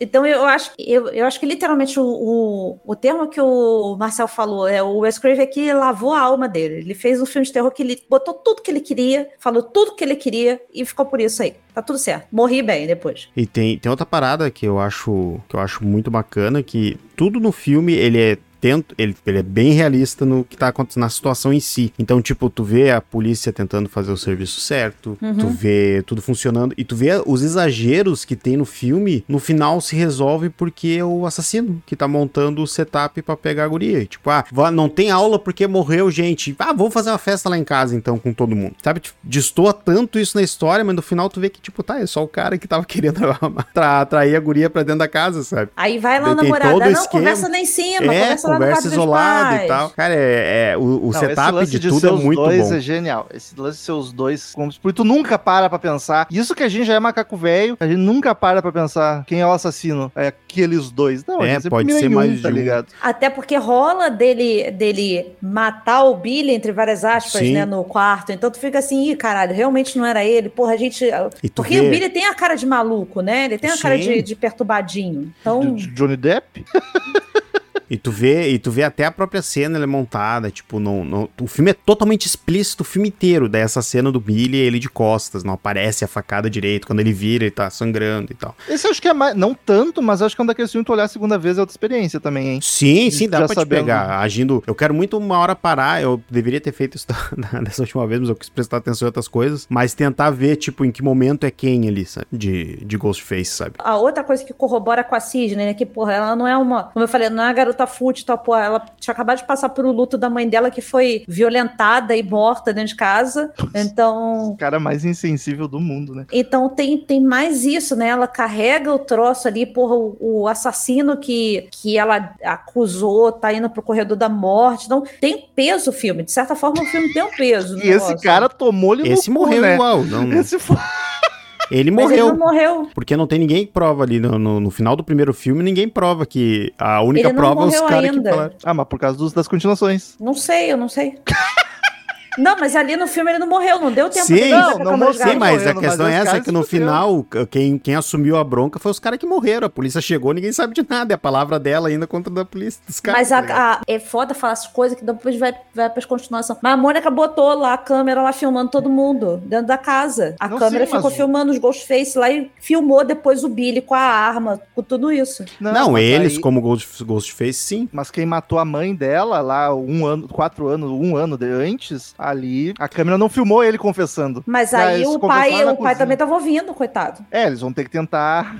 Então eu acho, eu, eu acho que literalmente o, o, o termo que o Marcel falou é o Wes Craven aqui lavou a alma dele. Ele fez um filme de terror que ele botou tudo que ele queria, falou tudo que ele queria e ficou por isso aí. Tá tudo certo. Morri bem depois. E tem, tem outra parada que eu acho que eu acho muito bacana, que tudo no filme ele é tento, ele, ele é bem realista no que tá acontecendo na situação em si. Então, tipo, tu vê a polícia tentando fazer o serviço certo, tu vê tudo funcionando e tu vê os exageros que tem no filme, no final se resolve porque é o assassino que tá montando o setup pra pegar a guria. Tipo, ah, não tem aula porque morreu gente. Ah, vamos fazer uma festa lá em casa então com todo mundo. Sabe, tipo, destoa tanto isso na história, mas no final tu vê que, tipo, tá, é só o cara que tava querendo atra- atrair a guria pra dentro da casa, sabe? Aí vai lá o Tem namorado, todo ah, não, esquema. conversa lá em cima, é, conversa conversa isolada e tal. Cara, é, é- o, o Não, setup lance de tudo é muito dois bom. é genial. Esse lance de ser os dois. como- Porque tu nunca para pra pensar. Isso que a gente já é macaco velho, a gente nunca para pra pensar quem é o assassino. É aqueles dois. Não, É, pode ser nenhum, mais tá de um. ligado? Até porque rola dele, dele matar o Billy, entre várias aspas, Sim. né, no quarto. Então tu fica assim, ih, caralho, realmente não era ele. Porra, a gente. Tu Porque vê- o Billy tem a cara de maluco, né? Ele tem a cara Sim. de, de perturbadinho. Então. De- de Johnny Depp? E tu vê, e tu vê até a própria cena ela é montada, tipo, no, no- o filme é totalmente explícito o filme inteiro, daí essa cena do Billy, ele de costas, não aparece a facada direito, quando ele vira ele tá sangrando e tal. Esse eu acho que é mais. Não tanto, mas acho que é um daqueles filmes que tu olhar a segunda vez é outra experiência também, hein? Sim, sim, dá Já pra te sabendo. pegar, agindo, eu quero muito uma hora parar, eu deveria ter feito isso dessa última vez, mas eu quis prestar atenção em outras coisas, mas tentar ver, tipo, em que momento é quem ali, sabe, de, de Ghostface, sabe? A outra coisa que corrobora com a Cisne, né? Que, porra, ela não é uma. Como eu falei, não é uma garota tal, porra. Ela tinha acabado de passar por o luto da mãe dela, que foi violentada e morta dentro de casa. Então. O cara mais insensível do mundo, né? Então tem, tem mais isso, né? Ela carrega o troço ali, porra, o, o assassino que, que ela acusou tá indo pro corredor da morte. Então tem peso o filme. De certa forma, o filme tem um peso. E esse negócio. cara tomou-lhe no Esse morreu né? igual, não, Esse foi. Ele Mas morreu. ele não morreu. Porque não tem ninguém que prova ali no, no, no final do primeiro filme, ninguém prova que a única Ele não prova é os caras que falaram. Ah, mas por causa dos- das continuações. Não sei, eu não sei. Não, mas ali no filme ele não morreu, não deu tempo Sim, dele não, não mostrou, Sim, mas a questão mas é essa caras que no final, quem, quem assumiu a bronca foi os caras que morreram. A polícia chegou, ninguém sabe de nada. É a palavra dela ainda contra a da polícia dos caras. Mas tá a- ligado? a- é foda falar essas coisas que depois vai, vai pras continuações. Mas a Mônica botou lá a câmera lá filmando todo mundo dentro da casa. A Não, câmera sim, ficou mas- filmando os Ghostface lá e filmou depois o Billy com a arma, com tudo isso. Não, mas eles, aí- como Ghost, Ghostface, sim. Mas quem matou a mãe dela lá, um ano, quatro anos, um ano de antes, ali, a câmera não filmou ele confessando. Mas aí o pai, o pai cozinha. também tava ouvindo, coitado. É, eles vão ter que tentar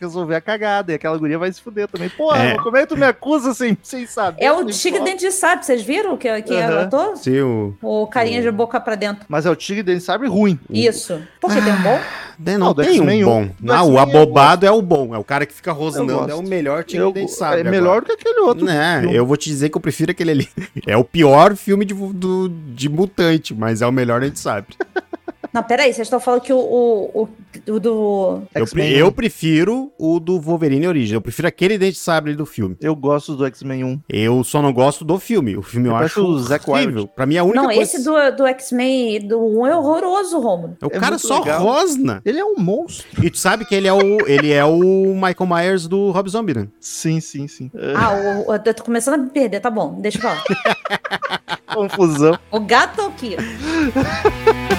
resolver a cagada. E aquela guria vai se fuder também. Pô, É. como é que tu me acusa sem, sem saber? É o Tigre. Dente de Sabre, vocês viram que, que ela ator? Sim, o... O carinha de boca pra dentro. Mas é o Tigre dele sabe ruim. Isso. Por que tem um bom? Não, Não, tem um bom. Não, o abobado é o bom. É o cara que fica rosnando. É o melhor time Eu- que sabe. é melhor do que aquele outro. Né, eu vou te dizer que eu prefiro aquele ali. É o pior filme de, do, de mutante, mas é o melhor, a gente sabe. Não, peraí, vocês estão falando que o, o, o- o do. Eu, eu prefiro o do Wolverine Origem. Eu prefiro aquele dente de sabre do filme. Eu gosto do X-Men 1. Eu só não gosto do filme. O filme eu Eu acho o Zack horrível. Pra mim, a única Não, coisa... esse do, do X-Men do 1 é horroroso, Romulo. O é cara só legal. rosna. Ele é um monstro. E tu sabe que ele é o, ele é o Michael Myers do Rob Zombie, né? Sim, sim, sim. É, Ah, o, o- eu tô começando a me perder, tá bom, deixa eu falar. confusão. o gato aqui.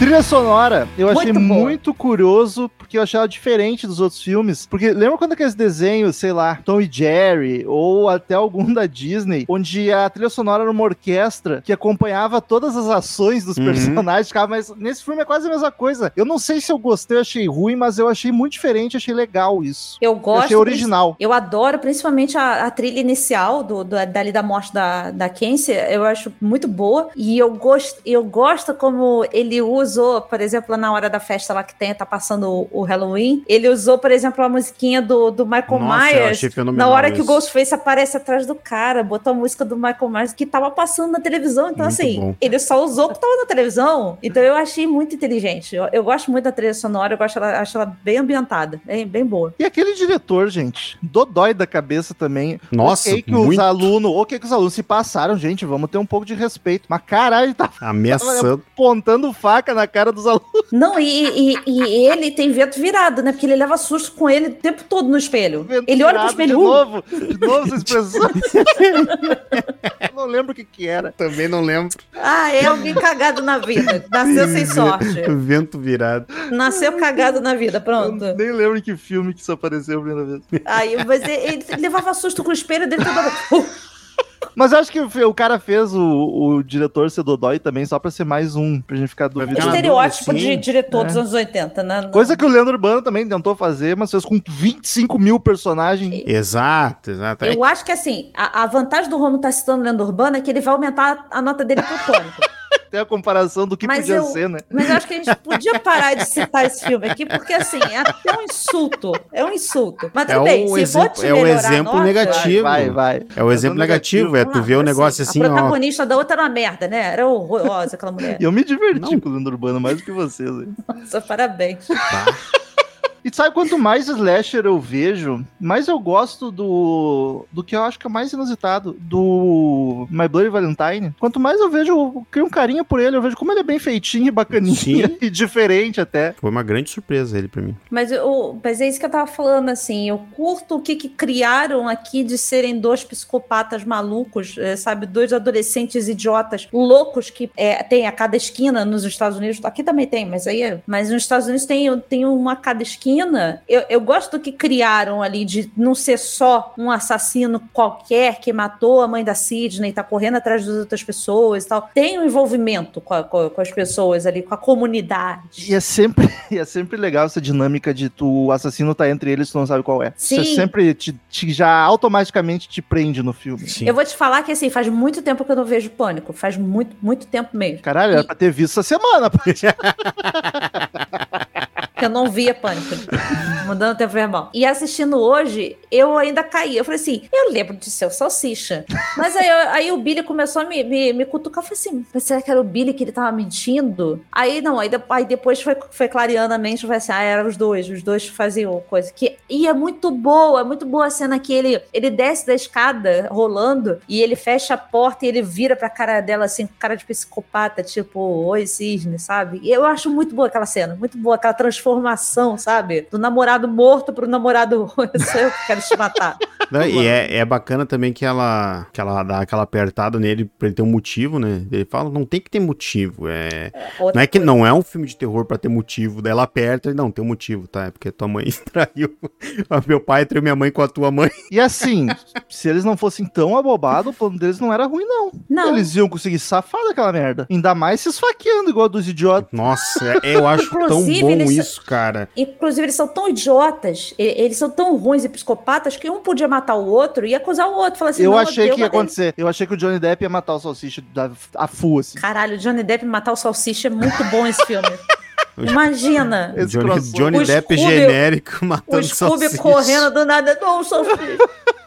Trilha sonora, eu achei Muito boa. muito curioso, porque eu achei ela diferente dos outros filmes. Porque lembra quando aqueles desenhos, sei lá, Tom e Jerry, ou até algum da Disney, onde a trilha sonora era uma orquestra que acompanhava todas as ações dos Uhum. personagens, ficava, mas nesse filme é quase a mesma coisa. Eu não sei se eu gostei, eu achei ruim, mas eu achei muito diferente, achei legal isso. Eu Eu gosto. achei original. Eu adoro principalmente a, a trilha inicial do, do, dali da morte da, da Kenzie. Eu acho muito boa. E eu gosto, eu gosto como ele usou, por exemplo, na hora da festa lá que tem, tá passando o, o Halloween. Ele usou, por exemplo, a musiquinha do, do Michael Nossa, eu Myers. Na hora que o isso. Ghostface aparece atrás do cara, botou a música do Michael Myers que tava passando na televisão. Então, Muito assim, bom. ele só usou o que tava na televisão. Então, eu achei muito inteligente. Eu, eu gosto muito da trilha sonora, eu gosto ela, acho ela bem ambientada, bem, bem boa. E aquele diretor, gente, dodói da cabeça também. Nossa, ok que muito os alunos, ok que os alunos se passaram, gente, vamos ter um pouco de respeito. Mas caralho, ele tá ameaçando. apontando faca na cara dos alunos. Não, e, e- e ele tem vento virado, né? Porque ele leva susto com ele o tempo todo no espelho. Ele olha pro espelho. De uh, novo, de novo essa expressão. Eu não lembro o que que era. Também não lembro. Ah, é alguém cagado na vida. Nasceu sem sorte. Vento virado. Nasceu cagado na vida, pronto. Eu nem lembro em que filme que isso apareceu a primeira vez. Aí, mas ele, ele levava susto com o espelho dele todo. Uh, Mas eu acho que o, o cara fez o, o diretor ser dodói também só pra ser mais um, pra gente ficar duvidando. na estereótipo dúvida, de diretor dos É. anos 80, né? Coisa que o Leandro Urbano também tentou fazer, mas fez com 25 mil personagens. Exato, exato. É Eu acho que assim, a, a vantagem do Romulo estar citando Lenda Urbana é que ele vai aumentar a nota dele plutônico. Tem a comparação do que Mas podia eu- ser, né? Mas eu acho que a gente podia parar de citar esse filme aqui, porque assim, é até um insulto. É um insulto. Mas É tudo bem, um se for exemplo- te é a exemplo nota, negativo. Vai, vai. É o exemplo Mas é negativo, é tu Ah, vê o assim, negócio assim, A ó. protagonista da outra era uma merda, né? Era horrorosa aquela mulher. E eu me diverti Não. com o Leandro Urbano mais do que vocês. Nossa, parabéns. E sabe, quanto mais slasher eu vejo, mais eu gosto do. do que eu acho que é mais inusitado, do My Bloody Valentine. Quanto mais eu vejo, eu crio um carinho por ele, eu vejo como ele é bem feitinho e bacaninha Sim. e diferente até. Foi uma grande surpresa ele pra mim. Mas, eu, mas é isso que eu tava falando, assim. Eu curto o que, que criaram aqui de serem dois psicopatas malucos, eh, sabe? Dois adolescentes idiotas loucos que eh, tem a cada esquina nos Estados Unidos. Aqui também tem, mas aí. é- Mas nos Estados Unidos tem, tem uma a cada esquina. Eu, eu gosto do que criaram ali de não ser só um assassino qualquer que matou a mãe da Sidney, tá correndo atrás das outras pessoas e tal. Tem um envolvimento com, a- com- com as pessoas ali, com a comunidade. E é sempre, e é sempre legal essa dinâmica de tu, o assassino tá entre eles, tu não sabe qual é. Isso Sim. sempre te, te- já automaticamente te prende no filme. Sim. Eu vou te falar que assim, faz muito tempo que eu não vejo pânico. Faz muito, muito tempo mesmo. Caralho, era pra ter visto essa semana. Eu não via pânico. Mudando o tempo verbal. E assistindo hoje, eu ainda caí. Eu falei assim: eu lembro de ser o salsicha. Mas aí, aí o Billy começou a me, me, me cutucar. Eu falei assim: mas será que era o Billy que ele tava mentindo? Aí não, aí, aí depois foi, foi clareando a mente. Eu falei assim: ah, eram os dois. Os dois faziam coisa. Que, e é muito boa, é muito boa a cena que ele, ele desce da escada rolando e ele fecha a porta e ele vira pra cara dela assim, cara de psicopata, tipo, oi, cisne, sabe? E eu acho muito boa aquela cena, muito boa aquela transformação, sabe? Do namorado morto pro namorado, sou eu que quero te matar. Não, e é, é bacana também que ela, que ela dá aquela apertada nele pra ele ter um motivo, né? Ele fala, não tem que ter motivo. É... Outra Não é que coisa. não é um filme de terror pra ter motivo. Daí ela aperta e não, tem um motivo, tá? É porque tua mãe traiu. Meu pai traiu minha mãe com a tua mãe. E assim, se eles não fossem tão abobados, o plano deles não era ruim, não. Não, Eles iam conseguir safar daquela merda. Ainda mais se esfaqueando, igual dos idiotas. Nossa, é- eu acho tão bom eles- isso, cara. Inclusive, eles são tão idiotas, eles são tão ruins e psicopatas que um podia matar o outro e acusar o outro. Falar assim, eu não, achei eu que ia acontecer. Eu achei que o Johnny Depp ia matar o salsicha da, a full, assim. Caralho, o Johnny Depp matar o salsicha é muito bom esse filme. Imagina. Esse Johnny. Johnny O Depp Scooby- genérico O matando Scooby salsicha. correndo do nada. Não, salsicha.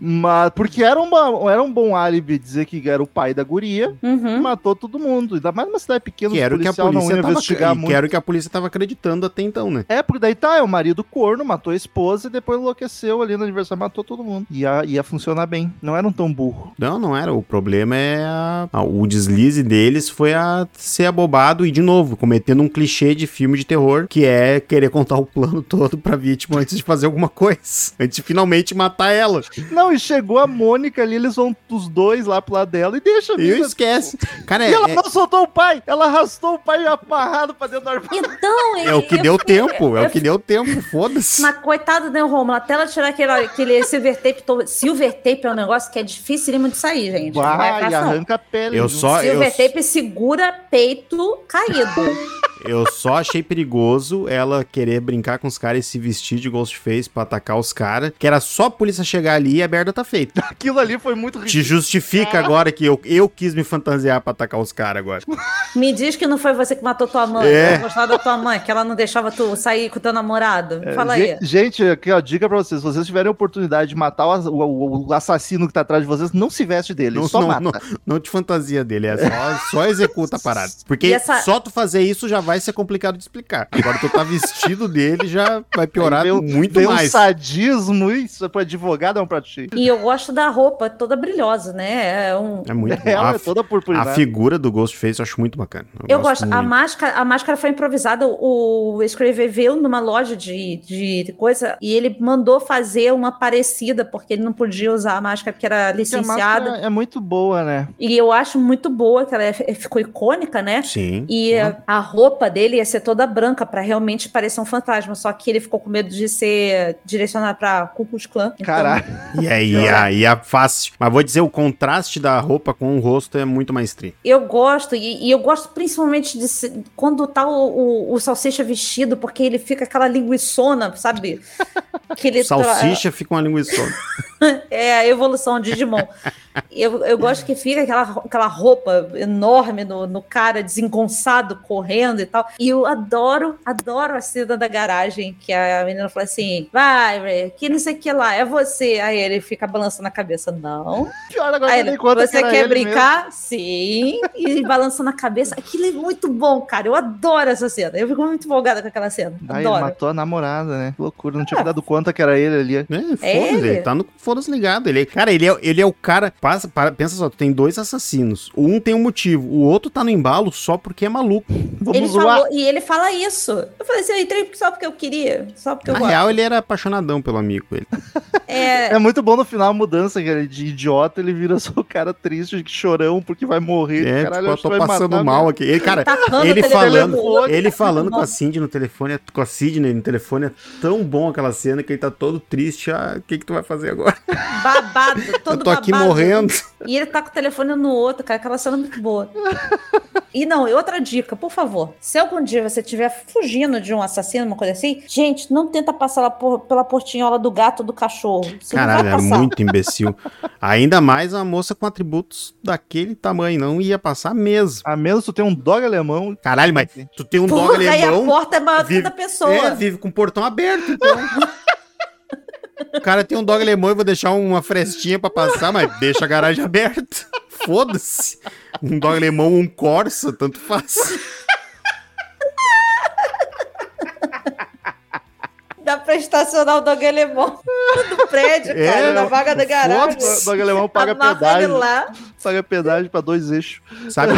Mas, porque era, uma, era um bom álibi dizer que era o pai da guria. Uhum. Matou todo mundo. Ainda mais numa cidade pequena, Que era o os que a policial não polícia ia tava, investigar muito. que era o que a polícia tava acreditando até então, né? É, porque daí tá, é o marido corno, matou a esposa e depois enlouqueceu ali no aniversário, matou todo mundo. Ia, ia funcionar bem. Não era um tão burro. Não, não era. O problema é a- a- o deslize deles foi a ser abobado e, de novo, cometendo um clichê de filme de terror, que é querer contar o plano todo pra vítima antes de fazer alguma coisa. Antes de finalmente matar ela. Não, e chegou a Mônica ali, eles vão os dois lá pro lado dela e deixa E esquece. Cara, é, E ela é- não soltou o pai, ela arrastou o pai amarrado pra dentro do armário. Então, é o que eu deu fiquei- tempo. É o eu que deu tempo. Foda-se. Mas coitado do Romulo, até ela tirar aquele, aquele silver tape todo. Silver tape é um negócio que é dificílimo de sair, gente. É Vai, não. arranca a pele. Eu só, eu, Silver tape segura peito caído. Eu só achei perigoso ela querer brincar com os caras e se vestir de Ghostface pra atacar os caras. Que era só a polícia chegar ali e a merda tá feita. Aquilo ali foi muito Te ridículo. justifica agora que eu, eu quis me fantasiar pra atacar os caras agora. Me diz que não foi você que matou tua mãe. É. É. Gostava da tua mãe, que ela não deixava tu sair com teu namorado. Fala aí. Gente, aqui ó, dica pra vocês: se vocês tiverem a oportunidade de matar o, o- o- assassino que tá atrás de vocês, não se veste dele, Não, só não, mata. não, não te fantasia dele, é só, só executa a parada. Porque essa- só tu fazer isso já vai ser complicado de explicar. Agora tu tá vestido dele já vai piorar muito veio mais. um sadismo, isso é pro advogado, é um prato cheio. E eu gosto da roupa toda brilhosa, né? É um. É muito bom. Ela A, é toda purpurinada. a figura do Ghostface eu acho muito bacana. Eu gosto. A muito. máscara, a máscara foi improvisada. O escrever veio numa loja de, de coisa e ele mandou fazer uma parecida, porque ele não podia usar a máscara porque era a licenciada. é muito boa, né? E eu acho muito boa, que ela é- ficou icônica, né? Sim. E a, a roupa dele ia ser toda branca pra realmente parecer um fantasma. Só que ele ficou com medo de ser direcionado pra Ku Klux Klan. Então, Caralho. E aí, aí é fácil. Mas vou dizer, o contraste da roupa com o rosto é muito mais tri. Eu gosto, e, e eu gosto principalmente de se- quando tá o, o, o salsicha vestido, porque ele fica aquela linguiçona, sabe? Que ele tra- Salsicha fica uma linguiça. É a evolução de Digimon. Eu, eu gosto que fica aquela, aquela roupa enorme no, no cara desengonçado, correndo e tal. E eu adoro, adoro a cena da garagem, que a menina fala assim: vai, Ray, que não sei o que lá, é você. Aí ele fica balançando a cabeça, não. Pior agora Aí ele, que você era quer ele brincar? Sim. E balançando a cabeça. Aquilo é muito bom, cara. Eu adoro essa cena. Eu fico muito empolgada com aquela cena. mesmo. Ele Adoro. matou a namorada, né? Que loucura, não tinha me dado conta que era ele ali. É, foda-se, ele? ele tá no foda-se ligado. Ele, cara, ele é, ele é o cara. Passa, para- pensa só, tu tem dois assassinos. Um tem um motivo, o outro tá no embalo só porque é maluco. Vamos Ele zoar. falou, e ele fala isso. Eu falei assim, eu entrei só porque eu queria, só porque eu Na gosto. real, ele era apaixonadão pelo amigo. Ele. É, É muito bom no final a mudança, que ele de idiota, ele vira só o cara triste, chorão, porque vai morrer. É, Caralho, tipo, eu tô passando mal mesmo. aqui. Ele, cara, ele o telefone falando, ele tá falando com a. Cindy no telefone, com a Sidney no telefone, é tão bom aquela cena que ele tá todo triste. Ah, o que que tu vai fazer agora? babado, todo Eu tô aqui babado. E ele tá com o telefone no outro, cara, aquela cena é muito boa. E não, e outra dica, por favor. Se algum dia você estiver fugindo de um assassino, uma coisa assim, gente, não tenta passar por- pela portinhola do gato ou do cachorro. Você Caralho, passar. muito imbecil. Ainda mais uma moça com atributos daquele tamanho, não ia passar mesmo. A menos tu tem um dog alemão. Caralho, mas tu tem um dog Porra, aí a alemão. porta é maior vive- da pessoa. É, vive com o portão aberto, então. O cara tem um dog alemão e vou deixar uma frestinha pra passar, mas deixa a garagem aberta. Foda-se. Um dog alemão, um Corsa, tanto faz. Dá pra estacionar o dog alemão no prédio, É, cara, na vaga da garagem. O dog alemão paga Amarra ele pedágio. lá. Paga pedágio pra dois eixos. Sabe,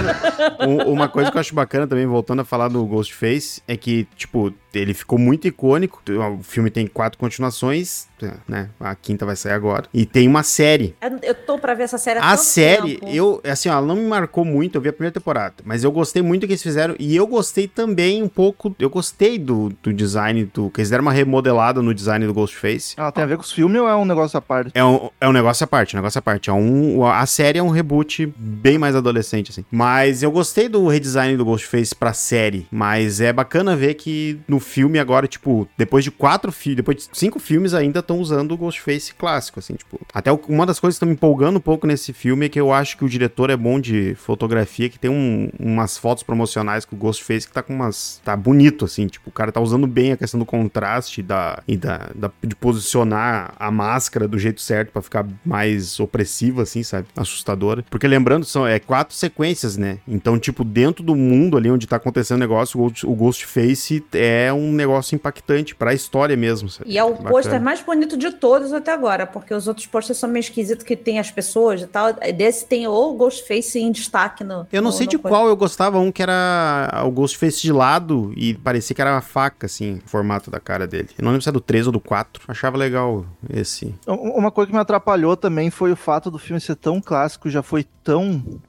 um- uma coisa que eu acho bacana também, voltando a falar do Ghostface, é que, tipo, ele ficou muito icônico. O filme tem quatro continuações, né? A quinta vai sair agora. E tem uma série. Eu- tô pra ver essa série há A tanto série, tempo. eu, assim, ó, ela não me marcou muito, eu vi a primeira temporada, mas eu gostei muito do que eles fizeram, e eu gostei também um pouco, eu gostei do, do design, do, que eles deram uma remodelada no design do Ghostface. Ela tem a ver com os filmes ou é um negócio à parte? É um, é um negócio à parte, um negócio à parte. É um, a série é um reboot bem mais adolescente, assim. Mas eu gostei do redesign do Ghostface pra série. Mas é bacana ver que no filme agora, tipo, depois de quatro filmes, depois de cinco filmes ainda estão usando o Ghostface clássico, assim, tipo. Até uma das coisas que estão me empolgando um pouco nesse filme é que eu acho que o diretor é bom de fotografia, que tem um- umas fotos promocionais com o Ghostface que tá com umas. tá bonito, assim, tipo, o cara tá usando bem a questão do contraste da, e da, da- de posicionar a máscara do jeito certo pra ficar mais opressiva, assim, sabe? Assustadora. Porque lembrando, são é, quatro sequências, né? Então, tipo, dentro do mundo ali onde tá acontecendo o negócio, o Ghost- o Ghostface é um negócio impactante pra história mesmo. sabe? E é o Bacana. pôster mais bonito de todos até agora, porque os outros pôsteres são meio esquisitos que tem as pessoas e tal. Desse tem o Ghostface em destaque no. Eu não no- sei de coisa. qual eu gostava, um que era o Ghostface de lado e parecia que era uma faca, assim, o formato da cara dele. Eu não lembro se é do 3 ou do 4. Achava legal esse. Um- Uma coisa que me atrapalhou também foi o fato do filme ser tão clássico, já foi tão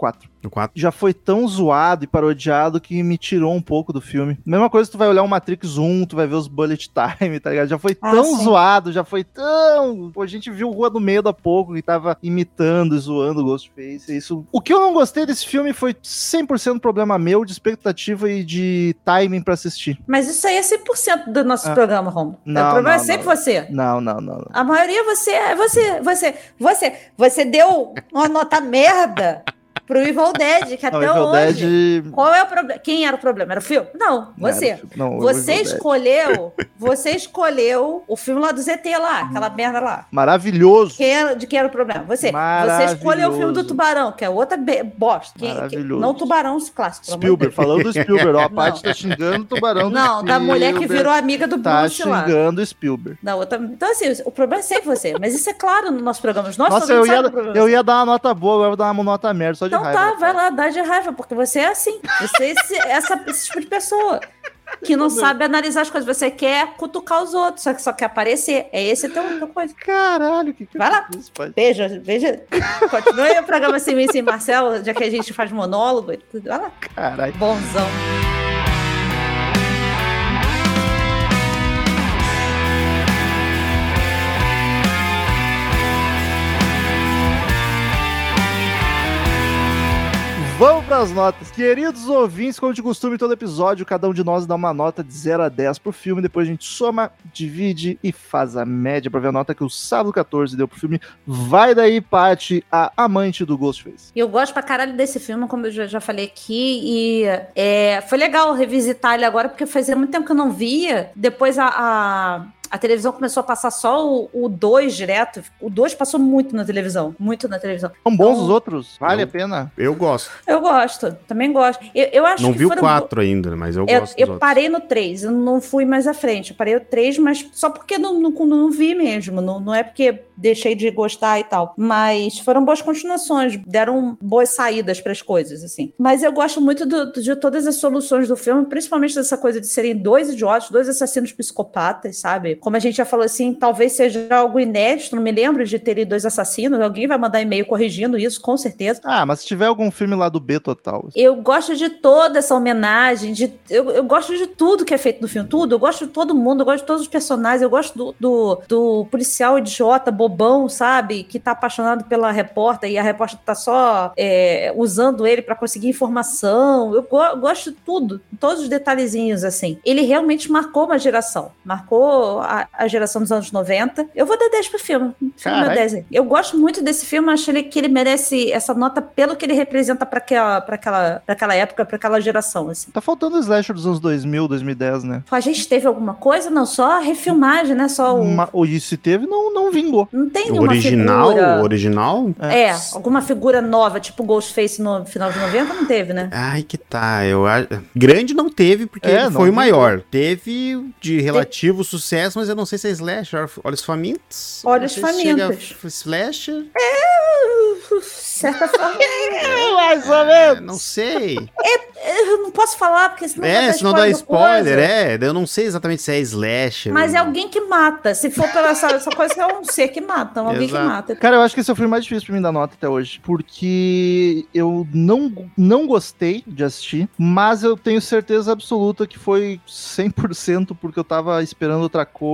o 4. Já foi tão zoado e parodiado que me tirou um pouco do filme. Mesma coisa, tu vai olhar o Matrix 1, tu vai ver os bullet time, tá ligado? Já foi ah, tão sim. zoado, já foi tão. Pô, a gente viu Rua do Medo há pouco que tava imitando e zoando o Ghostface. Isso. O que eu não gostei desse filme foi 100% problema meu de expectativa e de timing para assistir. Mas isso aí é 100% do nosso ah. programa, Romulo. Não, o problema não, é sempre não. você. Não, não, não, não. A maioria é você é você, você, você, você deu uma nota merda pro Evil Dead, que Não, até Evil hoje. Dead. Qual é o problema? Quem era o problema? Era o filme? Não, Não você. Não, o Você Dead. escolheu, você escolheu o filme lá do ZT lá, aquela merda lá. Maravilhoso. Quem era, de quem era o problema? Você. Você escolheu o filme do. Tubarão, que é outra bosta. Quem- Maravilhoso. não Tubarão clássico. pelo amor de Spielberg, falando do Spielberg, ó, a Não. parte tá xingando o tubarão do Não, da mulher que virou amiga do Tá Bruce lá. xingando o Spielberg. Da outra... Então, assim, o problema é sempre você. Mas isso é claro no nosso programa. Os nossos Nossa, eu ia, eu ia dar uma nota boa, agora eu vou dar uma nota merda, só de Então raiva. tá, vai lá, dá de raiva, porque você é assim. Você é esse, essa, esse tipo de pessoa. Que não sabe analisar as coisas. Você quer cutucar os outros, só que só quer aparecer. É esse teu, teu coisa. Caralho, que que Vai lá. pai? Veja, veja. Continue o programa Sem Mim, Sem Marcelo, já que a gente faz monólogo. Vai lá. Caralho. Bonzão. Vamos pras notas. Queridos ouvintes, como de costume, todo episódio, cada um de nós dá uma nota de 0 a 10 pro filme. Depois a gente soma, divide e faz a média pra ver a nota que o Sábado 14 deu pro filme. Vai daí, Paty, a amante do Ghostface. Eu gosto pra caralho desse filme, como eu já, já falei aqui, e é, foi legal revisitar ele agora, porque fazia muito tempo que eu não via. Depois a, a, a televisão começou a passar só o 2 direto. O 2 passou muito na televisão, muito na televisão. São bons Então- os outros? Vale Eu- a pena? Eu gosto. Eu gosto, também gosto. Eu, eu acho não que vi o foram 4 ainda, mas eu Eu, gosto dos eu outros. parei no 3, eu não fui mais à frente. Eu parei no 3, mas só porque não, não, não vi mesmo. Não, não é porque deixei de gostar e tal. Mas foram boas continuações, deram boas saídas para as coisas, assim. Mas eu gosto muito do- de todas as soluções do filme, principalmente dessa coisa de serem dois idiotas, dois assassinos psicopatas, sabe? Como a gente já falou assim, talvez seja algo inédito, não me lembro de terem dois assassinos. Alguém vai mandar e-mail corrigindo isso, com certeza. Ah, mas se tiver algum filme lá do B total. Eu gosto de toda essa homenagem, de, eu, eu gosto de tudo que é feito no filme, tudo. Eu gosto de todo mundo, eu gosto de todos os personagens, eu gosto do, do, do policial idiota, bobão, sabe? Que tá apaixonado pela repórter e a repórter tá só é, usando ele pra conseguir informação. Eu go- gosto de tudo, todos os detalhezinhos, assim. Ele realmente marcou uma geração, marcou a, a geração dos anos 90. Eu vou dar 10 pro filme. filme é Caralho. 10 aí. Eu gosto muito desse filme, acho ele, que ele merece essa nota pelo que ele representa pra aquela, pra aquela, pra aquela época, pra aquela geração, assim. Tá faltando o slasher dos anos 2000, 2010, né? A gente teve alguma coisa? Não, só a refilmagem, né? Só o. Ma- ou e se teve, não, não vingou. Não tem O nenhuma original, figura. o original? É, alguma figura nova, tipo Ghostface no final de 90, não teve, né? Ai, que tá. Eu, a- grande não teve, porque É, foi o maior. Teve de relativo sucesso, mas eu não sei se é slasher. Olhos famintos? Olhos famintos. Slasher? De certa forma. Mais ou É, menos. não sei. Eu não posso falar, porque senão é, vai se não dá spoiler, coisa. é. Eu não sei exatamente se é slasher. Mas é alguém que mata. Se for pela essa, essa coisa, é um ser que mata, alguém Exato. que mata. Cara, eu acho que esse é o filme mais difícil pra mim dar nota até hoje. Porque eu não, não gostei de assistir, mas eu tenho certeza absoluta que foi 100% porque eu tava esperando outra coisa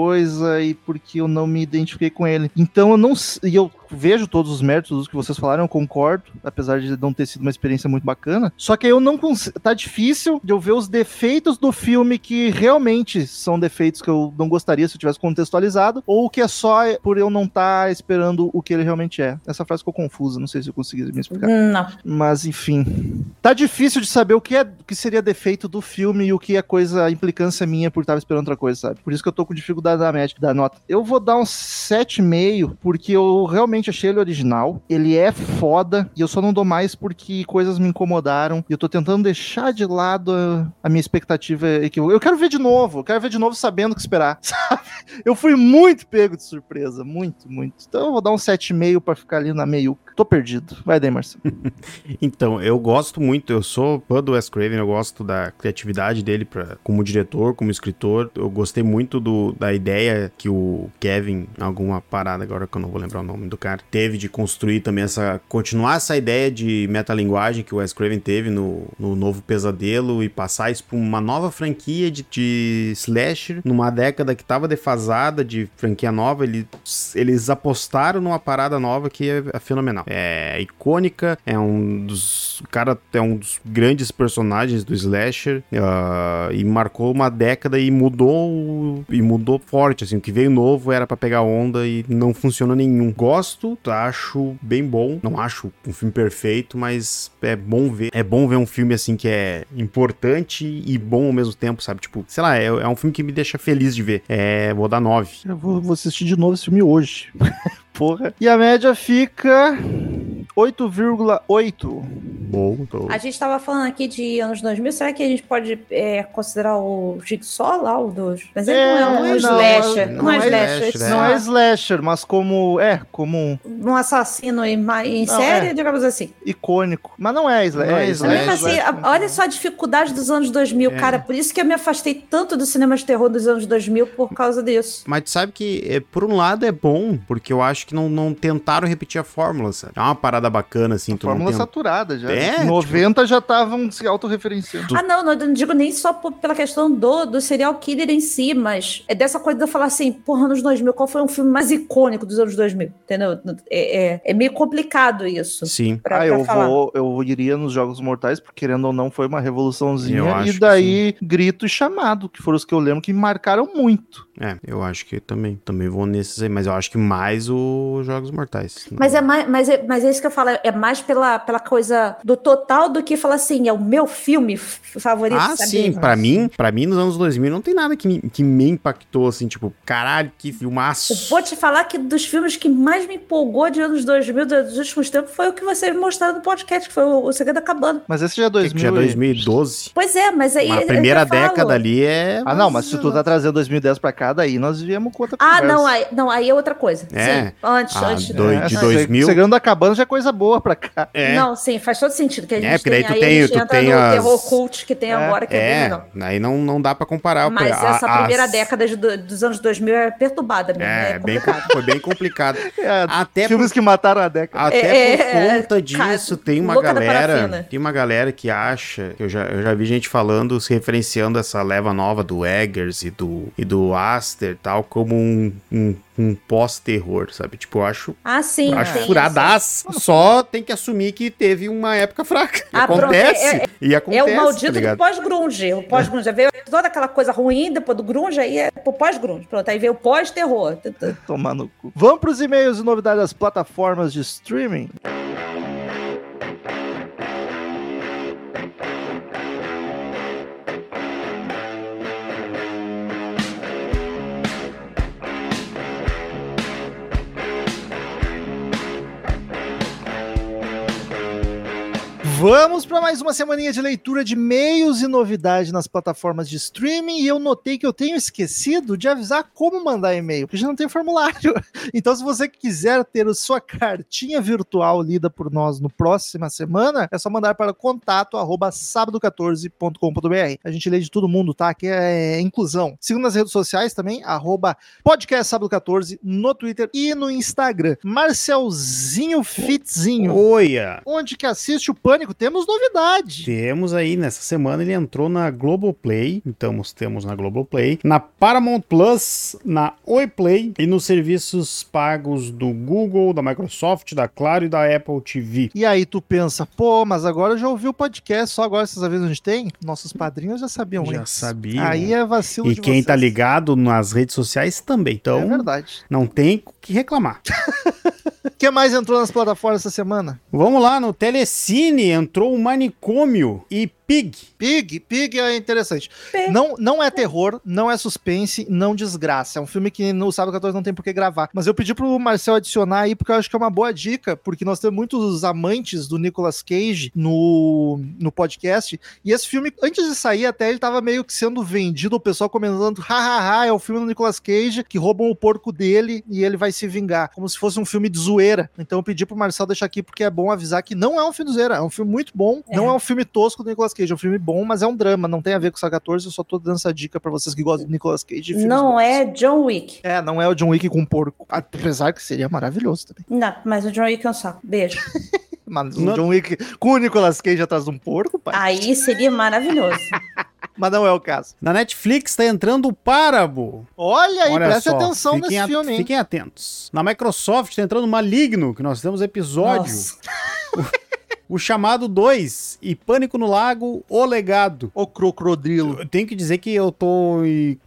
e porque eu não me identifiquei com ele. Então eu não. E eu vejo todos os méritos dos que vocês falaram, eu concordo, apesar de não ter sido uma experiência muito bacana. Só que eu não consigo. Tá difícil de eu ver os defeitos do filme que realmente são defeitos que eu não gostaria se eu tivesse contextualizado, ou que é só por eu não estar esperando o que ele realmente é. Essa frase ficou confusa, não sei se eu consegui me explicar. Não. Mas enfim. Tá difícil de saber o que é o que seria defeito do filme e o que é coisa, a implicância minha por estar esperando outra coisa, sabe? Por isso que eu tô com dificuldade da média, da nota. Eu vou dar um 7,5, porque eu realmente achei ele original. Ele é foda e eu só não dou mais porque coisas me incomodaram. E eu tô tentando deixar de lado a, a minha expectativa. Eu quero ver de novo, eu quero ver de novo sabendo o que esperar, sabe? Eu fui muito pego de surpresa, muito, muito. Então eu vou dar um 7,5 pra ficar ali na meiuca. Tô perdido. Vai daí, Marcelo. Então, eu gosto muito, eu sou fã do Wes Craven, eu gosto da criatividade dele pra, como diretor, como escritor. Eu gostei muito do, da ideia que o Kevin, alguma parada agora que eu não vou lembrar o nome do cara, teve de construir também essa. continuar essa ideia de metalinguagem que o Wes Craven teve no, no Novo Pesadelo e passar isso pra uma nova franquia de, de slasher, numa década que tava defasada de franquia nova. Eles, eles apostaram numa parada nova que é, é fenomenal. É icônica, é um dos. O cara é um dos grandes personagens do slasher ah, e marcou uma década e mudou e mudou forte assim o que veio novo era pra pegar onda e não funciona nenhum. Gosto acho bem bom. Não acho um filme perfeito mas é bom ver. É bom ver um filme assim que é importante e bom ao mesmo tempo sabe? Tipo sei lá é, é um filme que me deixa feliz de ver. É vou dar 9 Eu vou, vou assistir de novo esse filme hoje. Porra. E a média fica 8,8. bom tô... A gente tava falando aqui de anos 2000, será que a gente pode é, considerar o Jigsaw lá, o dos... Mas ele É, não é um não, slasher, não, não é é slasher, slasher, é Não é slasher, mas como. É, como um um assassino em, em Não, série, é. digamos assim. icônico. Mas não é slasher. Não é é slasher. Assim, olha só a dificuldade dos anos 2000, É. cara. Por isso que eu me afastei tanto do cinema de terror dos anos 2000 por causa disso. Mas tu sabe que, é, por um lado, é bom, porque eu acho que não, não tentaram repetir a fórmula, sabe? É uma parada bacana, assim. tu não Fórmula tem- saturada já. É, tipo- 90 já estavam se autorreferenciando. Ah, não, não, eu não digo nem só por- pela questão do, do serial killer em si, mas é dessa coisa de eu falar assim, porra, anos 2000, qual foi um filme mais icônico dos anos 2000? Entendeu? É, é, é meio complicado isso. Sim. Pra, ah, pra eu falar. vou, eu iria nos Jogos Mortais, porque querendo ou não, foi uma revoluçãozinha. E daí, grito e chamado, que foram os que eu lembro que me marcaram muito. É, eu acho que também. Também vou nesses aí, mas eu acho que mais os Jogos Mortais. Mas é mais, mas é, mas é isso que eu falo, é mais pela, pela coisa do total do que falar assim, é o meu filme favorito, Ah, sabe? sim, pra mim, para mim nos anos 2000 não tem nada que me, que me impactou assim, tipo, caralho, que filmaço. Eu vou te falar que dos filmes que mais me empolgou de anos 2000, dos últimos tempos, foi o que vocês mostraram no podcast, que foi o, o Segredo da Cabana. Mas esse já é Que 2000. já é e- 2012. Pois é, mas aí... Mas é a o primeira década ali é. Ah, não, mas se tu tá trazendo 2010 pra cá, daí nós viemos com outra Ah, conversa. não aí, não, aí é outra coisa. É. Sim, antes, Ah, antes. dois- É, de se- 2000. Segredo da Cabana já é coisa boa pra cá. É. Não, sim, faz todo sentido. Que a gente É, porque daí tu aí tem- a gente tu entra tem no as- terror cult que tem É, agora, que é, bem É, legal. aí não, não dá pra comparar. Mas a- essa as- primeira década de do- dos anos 2000 é perturbada mesmo, É, é, bem, foi bem complicado. É, Até filmes que mataram a década. Até É, por é, conta é, disso, cara, tem uma galera. Tem uma galera que acha. Que eu, já, eu já vi gente falando, se referenciando essa leva nova do Eggers e do, e do Aster tal, como um, um, um pós-terror, sabe? Tipo, eu acho. Ah, sim. eu acho tem furadaço. Só tem que assumir que teve uma época fraca. E Ah, acontece. é- e É acontece. o maldito tá do pós-grunge. O pós-grunge. Veio toda aquela coisa ruim, depois do grunge, aí é pro pós-grunge. Pronto, aí veio o pós-terror. Tomar no cu. Vamos pros e-mails e novidades das plataformas de streaming. Vamos para mais uma semaninha de leitura de e-mails e novidades nas plataformas de streaming. E eu notei que eu tenho esquecido de avisar como mandar e-mail, porque a gente não tem formulário. Então, se você quiser ter a sua cartinha virtual lida por nós no próxima semana, é só mandar para contato arroba sábado14.com.br. A gente lê de todo mundo, tá? Aqui é inclusão. Siga nas redes sociais também, arroba podcast sábado14 no Twitter e no Instagram. Marcelzinho Fitzinho. Oia! Onde que assiste o Pânico? Temos novidade. Temos aí, nessa semana ele entrou na Globoplay, então temos na Globoplay, na Paramount Plus, na Oi Play e nos serviços pagos do Google, da Microsoft, da Claro e da Apple TV. E aí tu pensa, pô, mas agora eu já ouvi o podcast, só agora essas vezes a gente tem? Nossos padrinhos já sabiam Já sabiam. Aí é vacilo E quem tá vocês. ligado nas redes sociais também. É Então, verdade. não tem o que reclamar. O que mais entrou nas plataformas essa semana? Vamos lá, no Telecine entrou o Manicômio e Pig. Pig, Pig é interessante. Pig. Não, não é terror, não é suspense, não desgraça. É um filme que no sábado 14 não tem por que gravar. Mas eu pedi pro Marcel adicionar aí, porque eu acho que é uma boa dica, porque nós temos muitos amantes do Nicolas Cage no, no podcast. E esse filme, antes de sair, até ele tava meio que sendo vendido, o pessoal comentando: hahaha, é o filme do Nicolas Cage que roubam o porco dele e ele vai se vingar. Como se fosse um filme de zoeira. Então eu pedi pro Marcel deixar aqui, porque é bom avisar que não é um filme de zoeira, é um filme muito bom. É. Não é um filme tosco do Nicolas Cage, é um filme bom, mas é um drama, não tem a ver com o 14. Eu só tô dando essa dica pra vocês que gostam de Nicolas Cage. Não bons. é John Wick. É, não é o John Wick com porco. Apesar que seria maravilhoso também. Não, mas o John Wick é um saco. Beijo. Mas Não- o John Wick com o Nicolas Cage atrás de um porco, pai. Aí seria maravilhoso. Mas não é o caso. Na Netflix tá entrando o Párabo. Olha aí, Olha preste só, atenção fiquem nesse filme, hein? Fiquem atentos. Na Microsoft tá entrando Maligno, que nós temos episódio. Nossa. O Chamado 2 e Pânico no Lago, O Legado. O crocodilo. Eu tenho que dizer que eu tô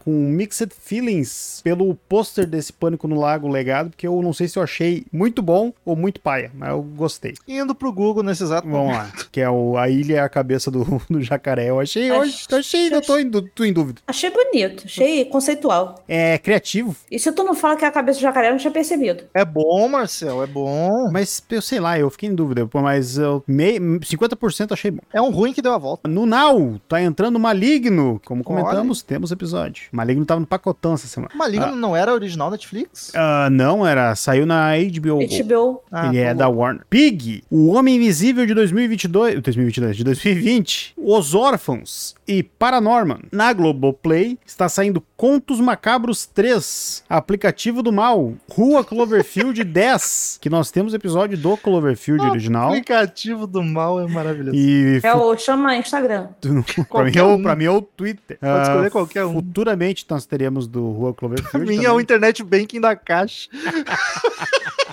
com mixed feelings pelo pôster desse Pânico no Lago Legado, porque eu não sei se eu achei muito bom ou muito paia, mas eu gostei. Indo pro Google nesse exato Vamos lá. Que é o, a ilha é a cabeça do, do jacaré. Eu achei, eu Ach- achei, eu tô em, tô em dúvida. Achei bonito, achei conceitual. É criativo, E se tu não fala que é a cabeça do jacaré, eu não tinha percebido. É bom, Marcel, é bom. mas eu sei lá, eu fiquei em dúvida. Mas eu, mei, 50% achei bom. É um ruim que deu a volta. No Now, tá entrando Maligno. Como comentamos, temos episódio. Maligno tava no pacotão essa semana. Maligno não era original Netflix? Ah, não, era. Saiu na HBO. HBO. Ah, Ele é tá da bom. Warner. Pig, O Homem Invisível de 2022, 2022, de 2020, Os Órfãos e Paranorman. Na Globoplay está saindo Contos Macabros 3, Aplicativo do Mal, Rua Cloverfield 10, que nós temos episódio do Cloverfield O original. aplicativo do mal é maravilhoso. E É o chama Instagram. pra, mim é o, pra mim é o Twitter. Pode escolher qualquer um. Futuramente nós teremos do Rua Cloverfield. minha é também. o internet banking da caixa.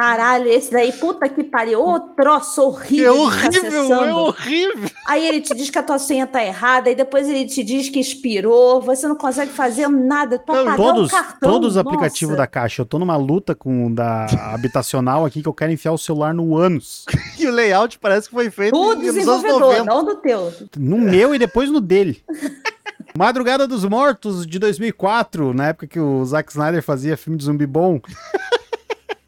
Caralho, esse daí, puta que pariu. Ô, troço horrível. É horrível, acessando. é horrível. Aí ele te diz que a tua senha tá errada, e depois ele te diz que expirou, você não consegue fazer nada pra Não, pagar Todos, o cartão. todos os aplicativos da Caixa. Eu tô numa luta com o da habitacional aqui que eu quero enfiar o celular no ânus. E o layout parece que foi feito anos desenvolvedor, 90. não do teu. No meu e depois no dele. Madrugada dos Mortos, de 2004, na época que o Zack Snyder fazia filme de zumbi bom.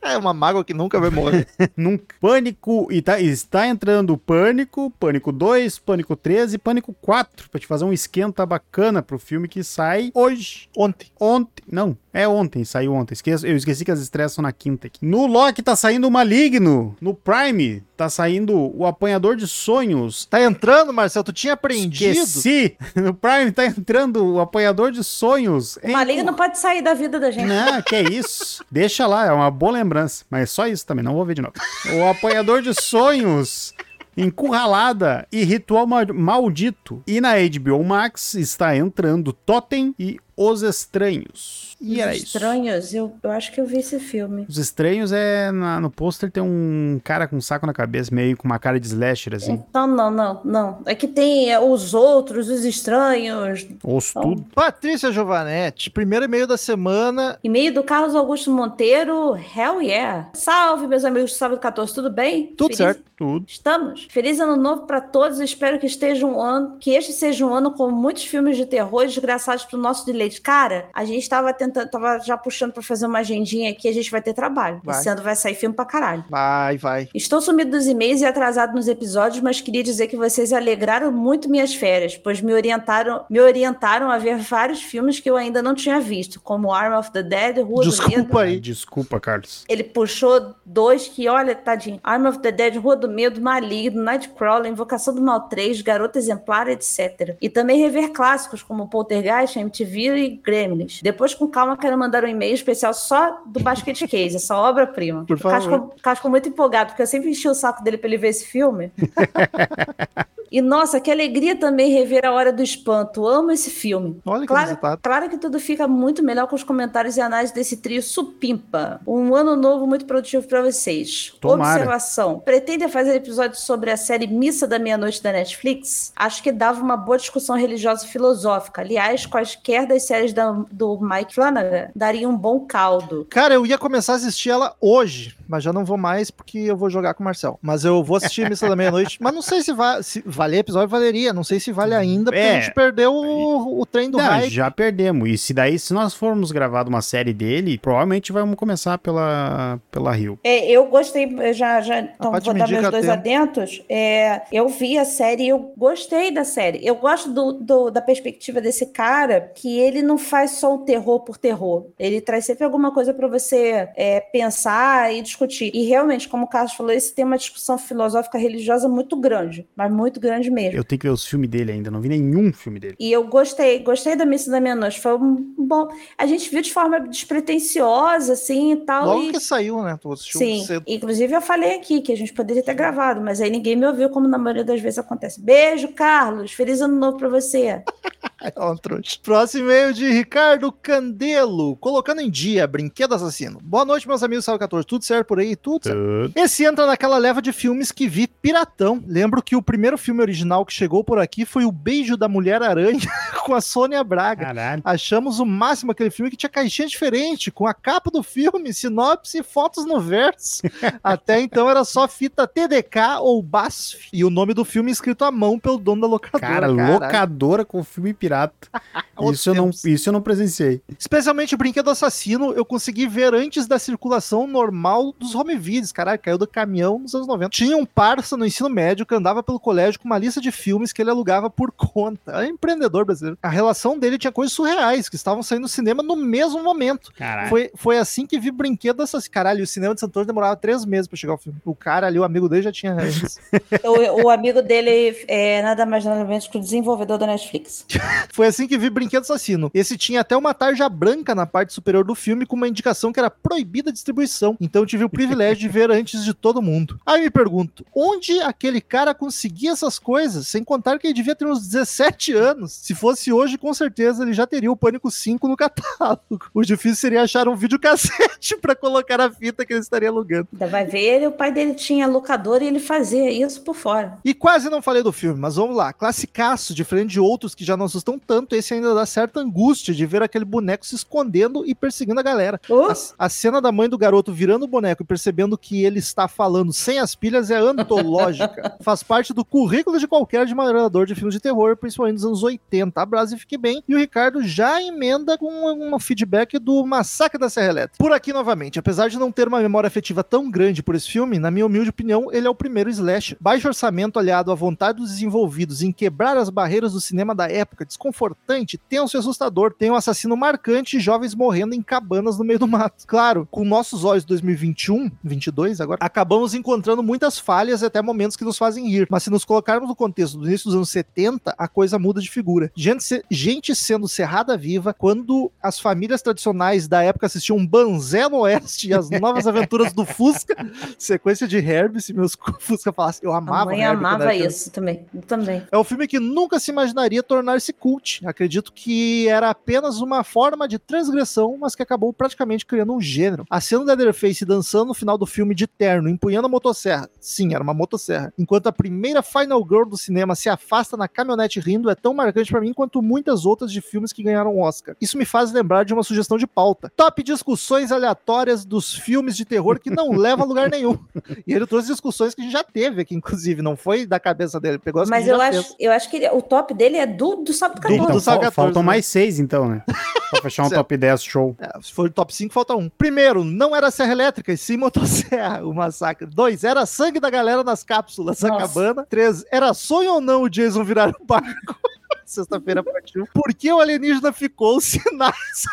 É uma mágoa que nunca vai morrer. Nunca. Pânico, e tá- está entrando Pânico, Pânico 2, Pânico 3 e Pânico 4, pra te fazer um esquenta bacana pro filme que sai hoje. Ontem. Ontem, não, é ontem, saiu ontem. Esqueço, eu esqueci que as estreias são na quinta aqui. No Loki tá saindo o Maligno. No Prime tá saindo o Apanhador de Sonhos. Tá entrando, Marcel? Tu tinha aprendido? Esqueci. No Prime tá entrando o Apanhador de Sonhos. O maligno não pode sair da vida da gente. Não, que é isso. Deixa lá, é uma boa lembrança. Mas só isso também, não vou ver de novo. O Apanhador de Sonhos. Encurralada e Ritual Ma- Maldito. E na HBO Max está entrando Totem e Os Estranhos. E era isso. Estranhos, eu, eu acho que eu vi esse filme. Os Estranhos é. na- no pôster tem um cara com um saco na cabeça, meio com uma cara de slasher, assim. Então, não, não, não. É que tem é, os outros, os estranhos. Osso tudo. Patrícia Giovanetti, primeiro e-mail da semana. E-mail do Carlos Augusto Monteiro, hell yeah. Salve, meus amigos do Sábado 14, tudo bem? Tudo certo. Tudo. Estamos. Feliz ano novo para todos. Espero que esteja um ano, que este seja um ano com muitos filmes de terror desgraçados pro nosso deleite. Cara, a gente tava tentando, tava já puxando para fazer uma agendinha aqui, a gente vai ter trabalho. Vai. Esse ano vai sair filme pra caralho. Vai, vai. Estou sumido dos e-mails e atrasado nos episódios, mas queria dizer que vocês alegraram muito minhas férias, pois me orientaram, me orientaram a ver vários filmes que eu ainda não tinha visto, como Arm of the Dead, Rua do Medo. Desculpa aí. Desculpa, Carlos. Ele puxou dois que, olha, tadinho. Arm of the Dead, Rua do Medo, Maligno, Nightcrawler, Invocação do Mal 3, Garota Exemplar, etc. E também rever clássicos como Poltergeist, MTV e Gremlins. Depois, com calma, quero mandar um e-mail especial só do Basket Case, essa obra-prima. Por favor. ficou- o Carlos ficou muito empolgado, porque eu sempre enchi o saco dele pra ele ver esse filme. E nossa, que alegria também rever A Hora do Espanto. Amo esse filme. Olha que Claro, resultado. claro que tudo fica muito melhor com os comentários e análises desse trio supimpa. Um ano novo muito produtivo para vocês. Tomara. Observação: pretendem fazer episódio sobre a série Missa da Meia-Noite da Netflix? Acho que dava uma boa discussão religiosa e filosófica. Aliás, quaisquer das séries da- do Mike Flanagan dariam um bom caldo. Cara, eu ia começar a assistir ela hoje, mas já não vou mais porque eu vou jogar com o Marcel. Mas eu vou assistir Missa da Meia-Noite, mas não sei se vai, se valer episódio valeria. Não sei se vale ainda, porque É. a gente perdeu o, o trem do Não, hype. já perdemos. E se daí, se nós formos gravar uma série dele, provavelmente vamos começar pela, pela Rio. É, eu gostei, já, já então vou dar meus dois tempo. adentos. É, eu vi a série e eu gostei da série. Eu gosto do, do- da perspectiva desse cara, que ele não faz só o terror por terror. Ele traz sempre alguma coisa para você é, pensar e discutir. E realmente, como o Carlos falou, esse tem uma discussão filosófica religiosa muito grande, mas muito grande mesmo. Eu tenho que ver os filmes dele ainda, não vi nenhum filme dele. E eu gostei, gostei da Missa da Meia-Noite. Foi um bom. A gente viu de forma despretensiosa, assim e tal. Logo e... que saiu, né? Tu assistiu Sim, cedo. inclusive eu falei aqui que a gente poderia ter gravado, mas aí ninguém me ouviu, como na maioria das vezes acontece. Beijo, Carlos. Feliz ano novo pra você. Um trouxa. Próximo e-mail de Ricardo Candelo. Colocando em dia, brinquedo assassino. Boa noite, meus amigos Salve 14. Tudo certo por aí? Tudo certo. Esse entra naquela leva de filmes que vi piratão. Lembro que o primeiro filme original que chegou por aqui foi O Beijo da Mulher-Aranha com a Sônia Braga. Caralho. Achamos o máximo aquele filme que tinha caixinha diferente, com a capa do filme, sinopse e fotos no verso. Até então era só fita TDK ou BASF. E o nome do filme escrito à mão pelo dono da locadora. Cara, caralho. locadora com filme pirata. Isso, eu não, isso eu não presenciei. Especialmente o Brinquedo Assassino, eu consegui ver antes da circulação normal dos home videos. Caralho, caiu do caminhão nos anos 90. Tinha um parça no ensino médio que andava pelo colégio com uma lista de filmes que ele alugava por conta. É um empreendedor brasileiro. A relação dele tinha coisas surreais que estavam saindo no cinema no mesmo momento. Caralho. Foi, foi assim que vi Brinquedo Assassino. Caralho, o cinema de Santos demorava três meses pra chegar ao filme. O cara ali, o amigo dele, já tinha o, o amigo dele é nada mais nada menos que o desenvolvedor da Netflix. Foi assim que vi Brinquedo Assassino. Esse tinha até uma tarja branca na parte superior do filme com uma indicação que era proibida a distribuição. Então eu tive o privilégio de ver antes de todo mundo. Aí me pergunto, onde aquele cara conseguia essas coisas? Sem contar que ele devia ter uns 17 anos. Se fosse hoje, com certeza ele já teria o Pânico 5 no catálogo. O difícil seria achar um videocassete pra colocar a fita que ele estaria alugando. Ainda vai ver, ele, o pai dele tinha locador e ele fazia isso por fora. E quase não falei do filme, mas vamos lá. Classicaço, diferente de outros que já não assustam tanto, esse ainda dá certa angústia de ver aquele boneco se escondendo e perseguindo a galera. Uh, A, a cena da mãe do garoto virando o boneco e percebendo que ele está falando sem as pilhas é antológica. Faz parte do currículo de qualquer admirador de filmes de terror, principalmente dos anos 80. Abraço e fique bem. E o Ricardo já emenda com um, feedback do Massacre da Serra Elétrica. Por aqui novamente, apesar de não ter uma memória afetiva tão grande por esse filme, na minha humilde opinião, ele é o primeiro slash. Baixo orçamento aliado à vontade dos desenvolvidos em quebrar as barreiras do cinema da época, desconfortante, tenso e assustador, tem um assassino marcante e jovens morrendo em cabanas no meio do mato. Claro, com nossos olhos 2021, 22 agora, acabamos encontrando muitas falhas e até momentos que nos fazem rir, mas se nos colocarmos no contexto do início dos anos 70, a coisa muda de figura. Gente, gente sendo cerrada viva quando as famílias tradicionais da época assistiam Banzé no Oeste e as novas aventuras do Fusca, sequência de Herbie, se meus Fusca falassem, eu a amava mãe Herbie amava isso também. Eu também. É um filme que nunca se imaginaria tornar-se cult. Acredito que era apenas uma forma de transgressão, mas que acabou praticamente criando um gênero. A cena da Leatherface dançando no final do filme de terno, empunhando a motosserra. Sim, era uma motosserra. Enquanto a primeira Final Girl do cinema se afasta na caminhonete rindo, é tão marcante pra mim quanto muitas outras de filmes que ganharam Oscar. Isso me faz lembrar de uma sugestão de pauta. Top discussões aleatórias dos filmes de terror que não levam a lugar nenhum. E ele trouxe discussões que a gente já teve aqui, inclusive. Não foi da cabeça dele. Ele Pegou as Mas a eu acho, eu acho que ele- o top dele é do, do Sábado 14. do Então, Saga fal- 14, faltam né? mais seis, então, né? Pra fechar um Certo. top 10 show. É, se for top 5, falta um. Primeiro, não era serra elétrica, e sim motosserra, o massacre. Dois, era sangue da galera nas cápsulas da Nossa. cabana. Três, era sonho ou não o Jason virar o barco? Sexta-feira partiu. Por que o alienígena ficou sinais?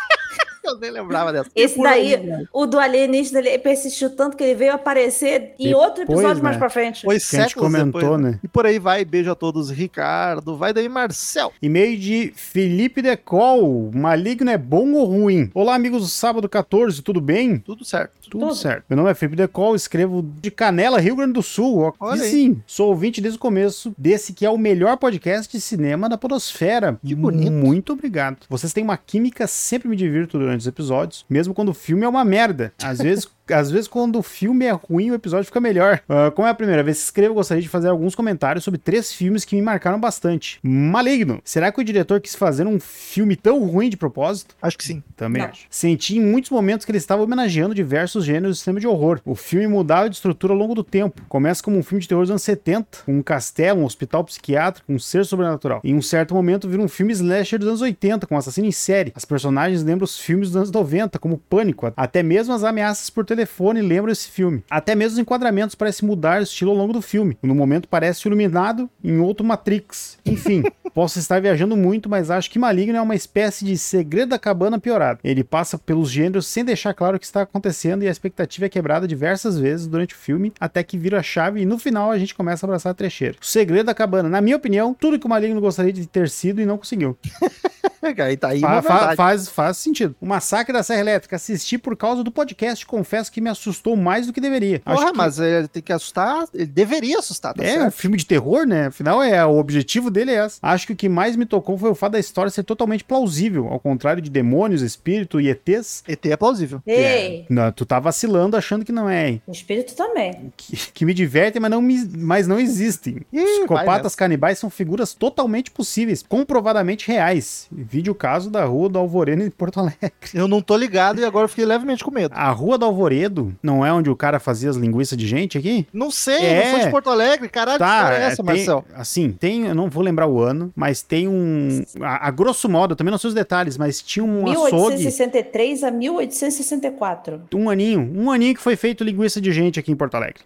Eu nem lembrava dessa. Esse daí, aí, o do alienígena, ele persistiu tanto que ele veio aparecer em Depois, outro episódio mais né? pra frente. Foi Que a gente comentou, depois, né? E por aí vai, beijo a todos, Ricardo. Vai daí, Marcel. E-mail de Felipe Decol. Maligno é bom ou ruim? Olá, amigos do Sábado 14, tudo bem? Tudo certo. Tudo, Tudo. certo. Meu nome é Felipe Decol, escrevo de Canela, Rio Grande do Sul. Olha e aí. sim, sou ouvinte desde o começo desse que é o melhor podcast de cinema da podosfera. Que bonito. Muito obrigado. Vocês têm uma química, sempre me divirto durante os episódios, mesmo quando o filme é uma merda. Às vezes às vezes quando o filme é ruim, o episódio fica melhor. Uh, como é a primeira vez que escrevo, gostaria de fazer alguns comentários sobre três filmes que me marcaram bastante. Maligno. Será que o diretor quis fazer um filme tão ruim de propósito? Acho que sim. Também Não. acho. Senti em muitos momentos que ele estava homenageando diversos gêneros do cinema de horror. O filme mudava de estrutura ao longo do tempo. Começa como um filme de terror dos anos 70, com um castelo, um hospital psiquiátrico, um ser sobrenatural. Em um certo momento vira um filme slasher dos anos 80, com um assassino em série. As personagens lembram os filmes dos anos 90, como Pânico. Até mesmo as ameaças por telefone lembram esse filme. Até mesmo os enquadramentos parecem mudar o estilo ao longo do filme. No momento parece iluminado, em outro Matrix. Enfim, posso estar viajando muito, mas acho que Maligno é uma espécie de segredo da cabana piorado. Ele passa pelos gêneros sem deixar claro o que está acontecendo e a expectativa é quebrada diversas vezes durante o filme, até que vira a chave e no final a gente começa a abraçar a trecheira. O segredo da cabana, na minha opinião, tudo que o Maligno gostaria de ter sido e não conseguiu. Aí tá aí Fa- fa- faz, faz sentido. O Massacre da Serra Elétrica, assisti por causa do podcast, confesso que me assustou mais do que deveria. Acho Porra, que- mas ele tem que assustar, ele deveria assustar, tá É, um certo? filme de terror, né? Afinal, é, o objetivo dele é esse. Acho que o que mais me tocou foi o fato da história ser totalmente plausível, ao contrário de demônios, espírito e ETs. ET é plausível. Ei, Não, tu tá vacilando achando que não é, hein? o espírito também. Que, que me divertem, mas não, me- mas não existem. Ih, Psicopatas canibais são figuras totalmente possíveis, comprovadamente reais. Vide o caso da Rua do Alvoreno em Porto Alegre. Eu não tô ligado e agora eu fiquei levemente com medo. A Rua do Alvoredo não é onde o cara fazia as linguiças de gente aqui? Não sei, É. eu não sou de Porto Alegre, caralho, que Tá, história é é, essa, tem, Marcel? assim, tem, eu não vou lembrar o ano, mas tem um, a, a grosso modo, eu também não sei os detalhes, mas tinha um açougue, 1863 a 1864. um aninho, um aninho que foi feito linguiça de gente aqui em Porto Alegre.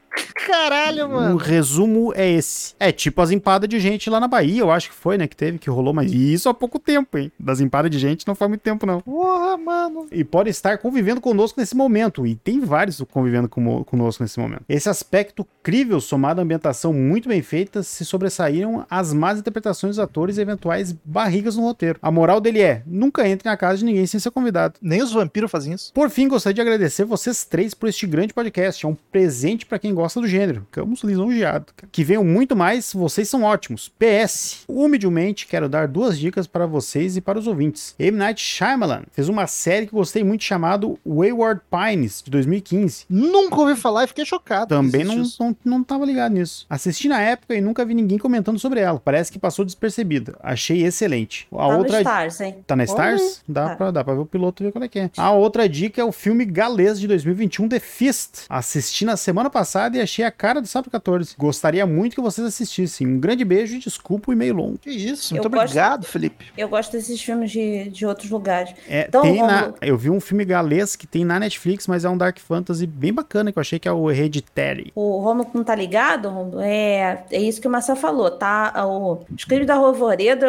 Caralho, O mano. resumo é esse. É tipo as empadas de gente lá na Bahia, eu acho que foi, né, que teve, que rolou, mas isso há pouco tempo, hein? Das empadas de gente não faz muito tempo, não. Porra, mano. E pode estar convivendo conosco nesse momento. E tem vários convivendo com- conosco nesse momento. Esse aspecto crível, somado à ambientação muito bem feita, se sobressaíram as más interpretações dos atores e eventuais barrigas no roteiro. A moral dele é: nunca entre na casa de ninguém sem ser convidado. Nem os vampiros fazem isso. Por fim, gostaria de agradecer vocês três por este grande podcast. É um presente para quem gosta do gênero. Ficamos lisonjeados. Que venham muito mais, vocês são ótimos. PS, humildemente quero dar duas dicas para vocês e para os ouvintes. M. Night Shyamalan fez uma série que gostei muito chamado Wayward Pines, de 2015. Nunca ouvi falar e fiquei chocado. Também não, isso. não, não tava ligado nisso. Assisti na época e nunca vi ninguém comentando sobre ela. Parece que passou despercebida. Achei excelente. A Tá no outra Stars, hein? Tá na Stars? Dá, Tá. pra, dá pra ver o piloto e ver qual é que é. A outra dica é o filme galês de 2021, The Fist. Assisti na semana passada e achei a cara do Sábado 14. Gostaria muito que vocês assistissem. Um grande beijo e desculpa o e-mail longo. Que isso, Eu muito gosto- obrigado, Felipe. Eu gosto desses filmes de, de outros lugares. É, Então, tem na, Romulo- eu vi um filme galês que tem na Netflix, mas é um Dark Fantasy bem bacana, que eu achei que é o Hereditary. O Romulo não tá ligado, Romulo? É, é isso que o Marcel falou, tá? O Os Crimes da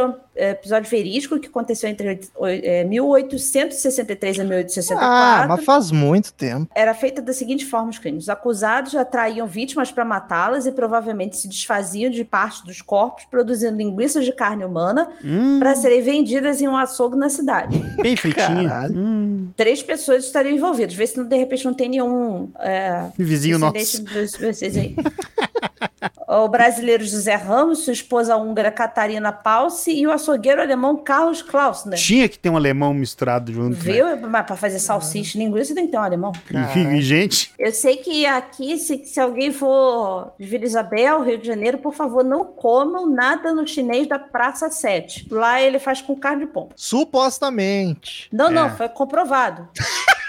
um episódio verídico que aconteceu entre oit- oi- é, 1863 e 1864. Ah, mas faz muito tempo. Era feita da seguinte forma os crimes. Os acusados atraíam vítimas para matá-las e provavelmente se desfaziam de parte dos corpos, produzindo linguiças de carne humana Hum, para serem vendidas em um açougue na cidade. bem fritinho. Hum, Três pessoas estariam envolvidas. Vê se não, de repente não tem nenhum é, vizinho nosso. dos- vocês aí. o brasileiro José Ramos, sua esposa húngara Catarina Palce e o açougueiro alemão Carlos Klausner. Tinha que ter um alemão misturado junto. né? Viu? Mas para fazer salsicha e linguiça tem que ter um alemão. E, e, gente, Eu sei que aqui, se, se alguém for de Vila Isabel, Rio de Janeiro, por favor, não comam nada no chinês da Praça 7. Lá ele faz com carne de pombo. Supostamente. Não, não, É. foi comprovado.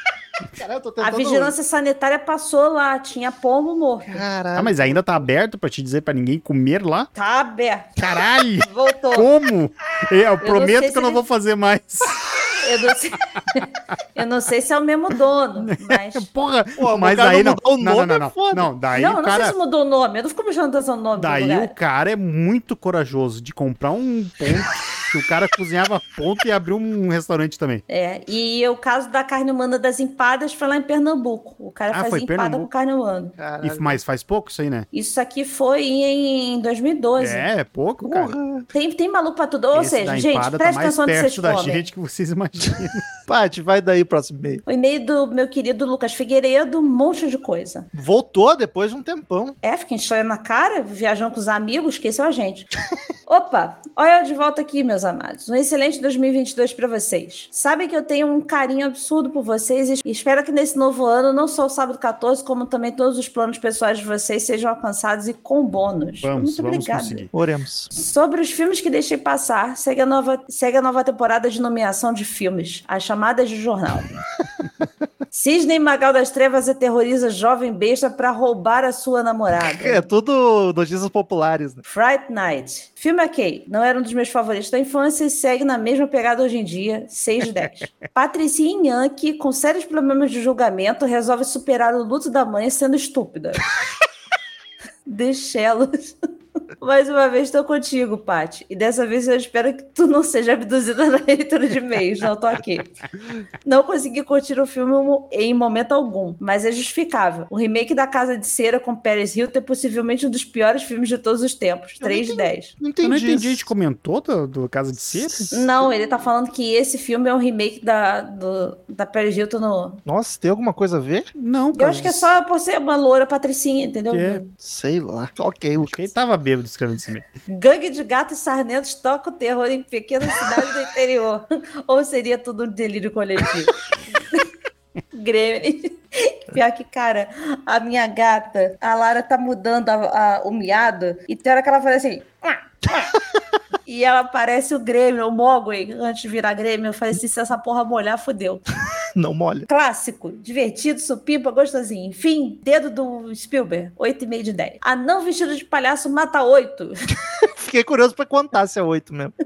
Caralho, eu tô A tentando... vigilância sanitária passou lá, tinha pombo morto. Caralho. ah, mas ainda tá aberto pra te dizer pra ninguém comer lá? Tá aberto. Caralho! Voltou. Como? Eu, prometo sei que eu não ele- vou fazer mais. Eu não, sei... eu não sei se é o mesmo dono, mas. Porra, Pô, mas o cara aí não não. mudou o Não, não, nome, não, é não. foda. Não, daí não, o eu não cara. sei se mudou o nome. Eu não fico me juntando o nome Daí o cara é muito corajoso de comprar um ponto. Que o cara cozinhava ponto e abriu um restaurante também. É, e o caso da carne humana das empadas foi lá em Pernambuco. O cara Ah, fazia foi empada Pernambuco? com carne humana. Caralho. E, mas faz pouco isso aí, né? Isso aqui foi em 2012. É, é pouco, cara. Tem, tem maluco pra tudo. Ou Esse seja, gente, tá presta mais atenção vocês perto da comem. gente que vocês imaginam. Paty, vai daí próximo e-mail. O e-mail do meu querido Lucas Figueiredo, um monte de coisa. Voltou depois de um tempão. É, fica enchendo na cara, viajando com os amigos, esqueceu a gente. Opa, olha eu de volta aqui, meus amados. Um excelente 2022 para vocês. Sabem que eu tenho um carinho absurdo por vocês e espero que nesse novo ano, não só o sábado 14, como também todos os planos pessoais de vocês sejam alcançados e com bônus. Vamos, Muito vamos obrigada. conseguir. Oremos. Sobre os filmes que deixei passar, segue a nova, segue a nova temporada de nomeação de filmes, as chamadas de jornal. Cisne Magal das Trevas aterroriza jovem besta para roubar a sua namorada. É tudo notícias populares, né? Fright Night. Filme ok. Não era um dos meus favoritos da infância e segue na mesma pegada hoje em dia, 6 de 10. Patricinha Yankee, com sérios problemas de julgamento, resolve superar o luto da mãe sendo estúpida. Deixelos. Mais uma vez estou contigo, Paty. E dessa vez eu espero que tu não seja abduzida na leitura de e-mails. Não tô aqui. Não consegui curtir o filme em momento algum, mas é justificável. O remake da Casa de Cera com Paris Hilton é possivelmente um dos piores filmes de todos os tempos. 3 de 10. Não Eu entendi. não entendi, a gente comentou do, do Casa de Cera? Não, ele tá falando que esse filme é um remake da, do, da Paris Hilton no. Nossa, tem alguma coisa a ver? Não, Eu cara. acho que é só por ser uma loura patricinha, entendeu? É. Sei lá. Ok, Acho que tava bêbado escrevendo esse e-mail. Gangue de gatos sarnentos toca o terror em pequenas cidades do interior. Ou seria tudo um delírio coletivo? Grêmio. Pior que, cara, a minha gata, a Lara tá mudando a- a- o miado e tem hora que ela faz assim. E ela parece o Grêmio, o Mogwai, antes de virar Grêmio. Eu falei assim: se essa porra molhar, fodeu. Não molha. Clássico, divertido, supimpa, gostosinho. Enfim, dedo do Spielberg, 8,5 de 10. Anão vestido de palhaço mata 8. Fiquei curioso pra contar se é oito mesmo.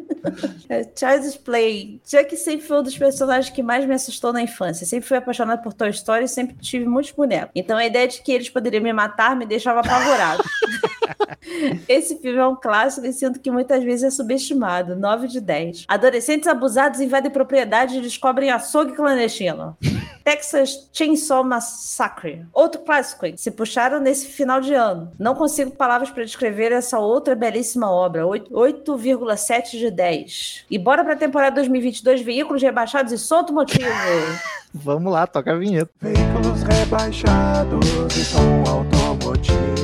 É, Child's Play. Chuck sempre foi um dos personagens que mais me assustou na infância. Sempre fui apaixonado por Toy Story e sempre tive muitos bonecos. Então a ideia de que eles poderiam me matar me deixava apavorado. Esse filme é um clássico e sinto que muitas vezes é subestimado. 9 de 10. Adolescentes abusados invadem propriedade e descobrem açougue clandestino. Texas Chainsaw Massacre. Outro clássico, hein? Se puxaram nesse final de ano. Não consigo palavras para descrever essa outra belíssima obra. Oito- 8,7 de 10. E bora pra temporada 2022, veículos rebaixados e solto motivo. Vamos lá, toca a vinheta. Veículos rebaixados e som automotivo.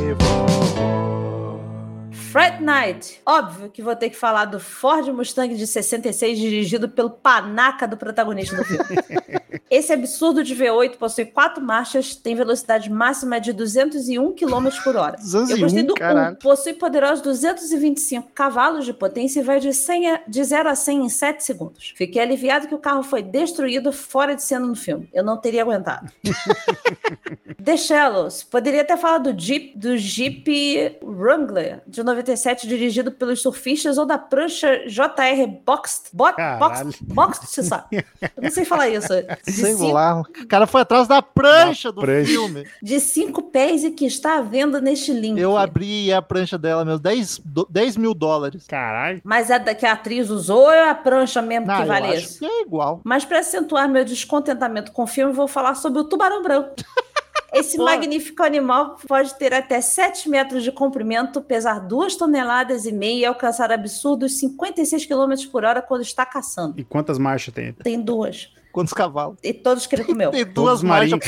Fright Night. Óbvio que vou ter que falar do Ford Mustang de 66 dirigido pelo panaca do protagonista do filme. Esse absurdo de V8 possui quatro marchas, tem velocidade máxima de 201 km por hora. Eu 201, gostei do caralho. 1. Possui poderosos 225 cavalos de potência e vai de, 100 a- de 0 a 100 em 7 segundos. Fiquei aliviado que o carro foi destruído fora de cena no filme. Eu não teria aguentado. The Shallows. Poderia ter falado do Jeep, do Jeep Wrangler de 97, dirigido pelos surfistas, ou da prancha JR Boxed. Bo Caralho. Boxed, Boxed, você sabe. Eu não sei falar isso. De Sei cinco, lá. O cara foi atrás da prancha Da do prancha. filme. de cinco pés e que está à venda neste link. Eu abri a prancha dela, meus 10, do- 10 mil dólares. Caralho. Mas a da que a atriz usou ou é a prancha mesmo Não, que vale isso? é igual. Mas para acentuar meu descontentamento com o filme, vou falar sobre o tubarão branco. Esse Pô. magnífico animal pode ter até 7 metros de comprimento, pesar 2 toneladas e meia e alcançar absurdos 56 km por hora quando está caçando. E quantas marchas tem? Tem duas. Quantos cavalos? E todos que ele comeu. Tem duas marchas.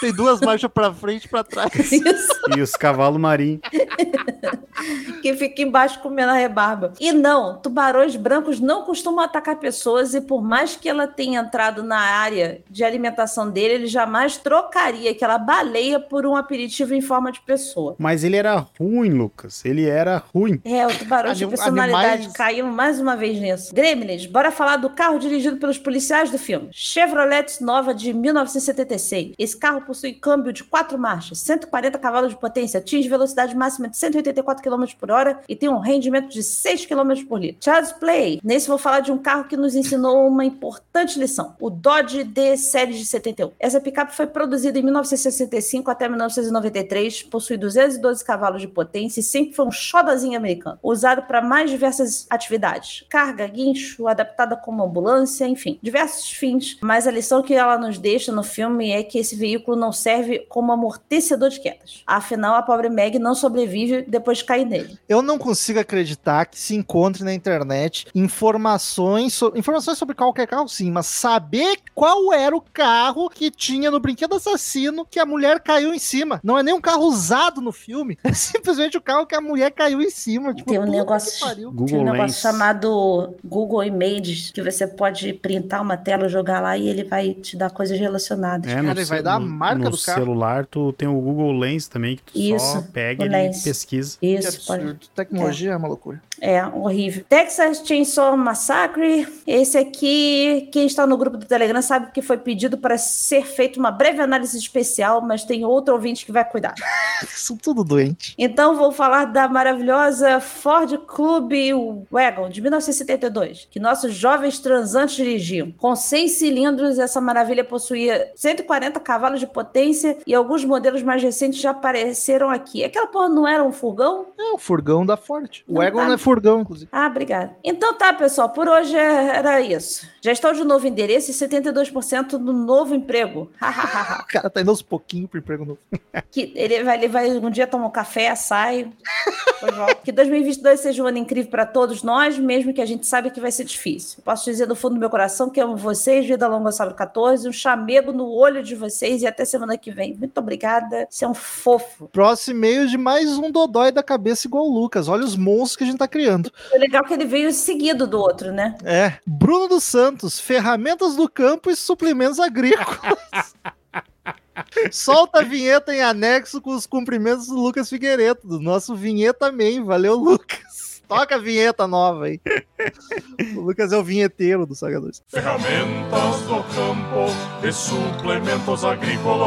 Tem duas marchas pra frente e pra trás. Isso. E os cavalos marinhos. que fica embaixo comendo a rebarba. E não, tubarões brancos não costumam atacar pessoas e por mais que ela tenha entrado na área de alimentação dele, ele jamais trocaria aquela baleia por um aperitivo em forma de pessoa. Mas ele era ruim, Lucas. Ele era ruim. É, o tubarão de personalidade animais- caiu mais uma vez nisso. Gremlins, bora falar do carro dirigido pelos policiais do filme. Chevrolet Nova de 1976. Esse carro possui câmbio de quatro marchas, 140 cavalos de potência, atinge velocidade máxima de 184 km por hora e tem um rendimento de 6 km por litro. Child's Play. Nesse vou falar de um carro que nos ensinou uma importante lição. O Dodge D Série de 71. Essa picape foi produzida em 1965 até 1993, possui 212 cavalos de potência e sempre foi um xodazinho americano, usado para mais diversas atividades. Carga, guincho, adaptada como ambulância, enfim, diversos fins mas a lição que ela nos deixa no filme é que esse veículo não serve como amortecedor de quedas. Afinal, a pobre Meg não sobrevive depois de cair nele. Eu não consigo acreditar que se encontre na internet informações, so- informações sobre qualquer carro, sim, mas saber qual era o carro que tinha no brinquedo assassino que a mulher caiu em cima. Não é nem um carro usado no filme, é simplesmente o carro que a mulher caiu em cima. Tipo, Tem um negócio- Tem um negócio chamado Google Images, que você pode printar uma tela, jogar lá e ele vai te dar coisas relacionadas. É, Cara, ele vai dar a marca no do carro. celular, tu tem o Google Lens também, que tu só Isso, pega o e pesquisa. Que Isso, pode. absurdo. Tecnologia é uma loucura. É, horrível. Texas Chainsaw Massacre. Esse aqui, quem está no grupo do Telegram sabe que foi pedido para ser feita uma breve análise especial, mas tem outro ouvinte que vai cuidar. São tudo doente. Então vou falar da maravilhosa Ford Club Wagon de 1972, que nossos jovens transantes dirigiam. Com seis cilindros, essa maravilha possuía 140 cavalos de potência e alguns modelos mais recentes já apareceram aqui. Aquela porra não era um furgão? É o furgão da Ford. O Egon tá. não é furgão, inclusive. Ah, obrigada. Então tá, pessoal, por hoje é- era isso. Já estou de novo endereço e 72% do novo emprego. O cara tá indo aos pouquinhos pro emprego novo. que ele vai, ele vai um dia tomar um café, sai. Que 2022 seja um ano incrível para todos nós, mesmo que a gente saiba que vai ser difícil. Posso dizer do fundo do meu coração que amo vocês, vida longa sábado 14, um chamego no olho de vocês e até semana que vem. Muito obrigada, você é um fofo. Próximo e-mail de mais um Dodói da cabeça igual o Lucas. Olha os monstros que a gente tá criando. Foi legal que ele veio seguido do outro, né? É. Bruno dos Santos, ferramentas do campo e suplementos agrícolas. Solta a vinheta em anexo com os cumprimentos do Lucas Figueiredo, do nosso Vinheta Man. Valeu, Lucas. Toca a vinheta nova aí. O Lucas é o vinheteiro do Saga 2. Ferramentas do campo e suplementos agrícolas.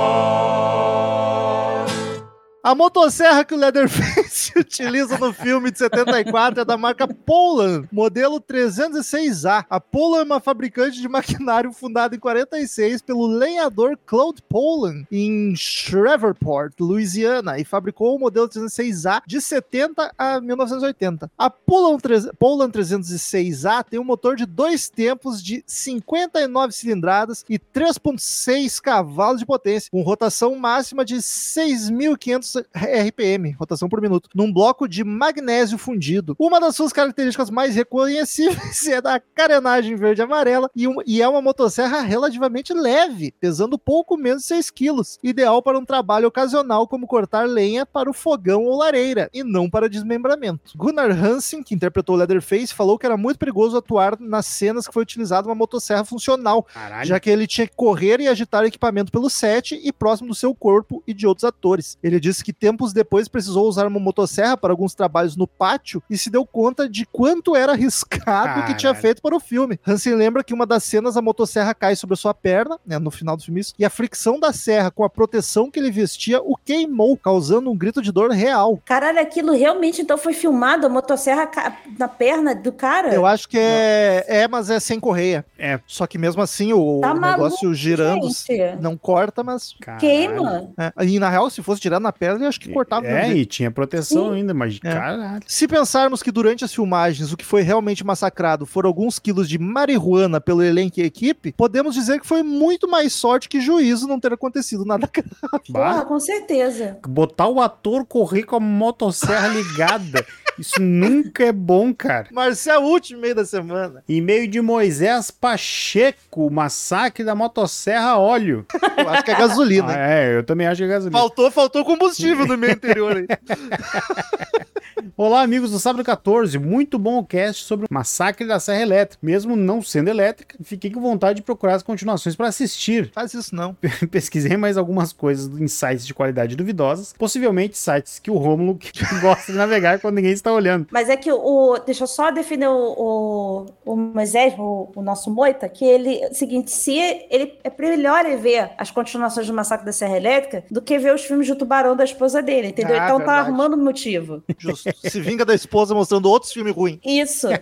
A motosserra que o Leatherface utiliza no filme de 74 é da marca Poland, modelo 306A. A Poland é uma fabricante de maquinário fundada em 46 pelo lenhador Claude Poland em Shreveport, Louisiana, e fabricou o modelo 306A de 70 a 1980. A Poland, 3 Poland 306A tem um motor de dois tempos de 59 cilindradas e 3.6 cavalos de potência, com rotação máxima de 6.500 RPM, rotação por minuto, num bloco de magnésio fundido. Uma das suas características mais reconhecíveis é da carenagem verde e amarela e, um- e é uma motosserra relativamente leve, pesando pouco menos de 6 quilos, ideal para um trabalho ocasional como cortar lenha para o fogão ou lareira, e não para desmembramento. Gunnar Hansen, que interpretou Leatherface, falou que era muito perigoso atuar nas cenas que foi utilizada uma motosserra funcional, Caralho. já que ele tinha que correr e agitar o equipamento pelo set e próximo do seu corpo e de outros atores. Ele disse que tempos depois precisou usar uma motosserra para alguns trabalhos no pátio e se deu conta de quanto era arriscado o que tinha feito para o filme. Hansen lembra que uma das cenas a motosserra cai sobre a sua perna, né, no final do filme isso, e a fricção da serra com a proteção que ele vestia o queimou, causando um grito de dor real. Caralho, aquilo realmente então foi filmado, a motosserra na perna do cara? Eu acho que é, é, mas é sem correia. É. Só que mesmo assim o Tá negócio maluco, girando gente. não corta, mas Caralho. Queima. É, e na real, se fosse tirado na pedra, eu acho que cortava. É, e tinha proteção Sim. ainda, mas É. caralho. Se pensarmos que durante as filmagens o que foi realmente massacrado foram alguns quilos de marihuana pelo elenco e equipe, podemos dizer que foi muito mais sorte que juízo não ter acontecido nada grave. Porra, com certeza. botar o ator correr com a motosserra ligada. Isso nunca é bom, cara. Marcel, último meio da semana. E-mail de Moisés Pacheco, massacre da motosserra óleo. Eu acho que é gasolina. Ah, é, eu também acho que é gasolina. Faltou, faltou combustível no meio interior aí. Olá, amigos do Sábado 14. Muito bom o cast sobre o massacre da Serra Elétrica. Mesmo não sendo elétrica, fiquei com vontade de procurar as continuações para assistir. Faz isso não. Pesquisei mais algumas coisas em sites de qualidade duvidosas, possivelmente sites que o Rômulo gosta de navegar quando ninguém está olhando. Mas é que o. Deixa eu só definir o, o, o Moisés, o, o nosso Moita, que ele. É o seguinte, se ele. É melhor ele ver as continuações do Massacre da Serra Elétrica do que ver os filmes do Tubarão da esposa dele, entendeu? Ah, então tá verdade. arrumando motivo. Justo. Se vinga da esposa mostrando outros filmes ruins. Isso.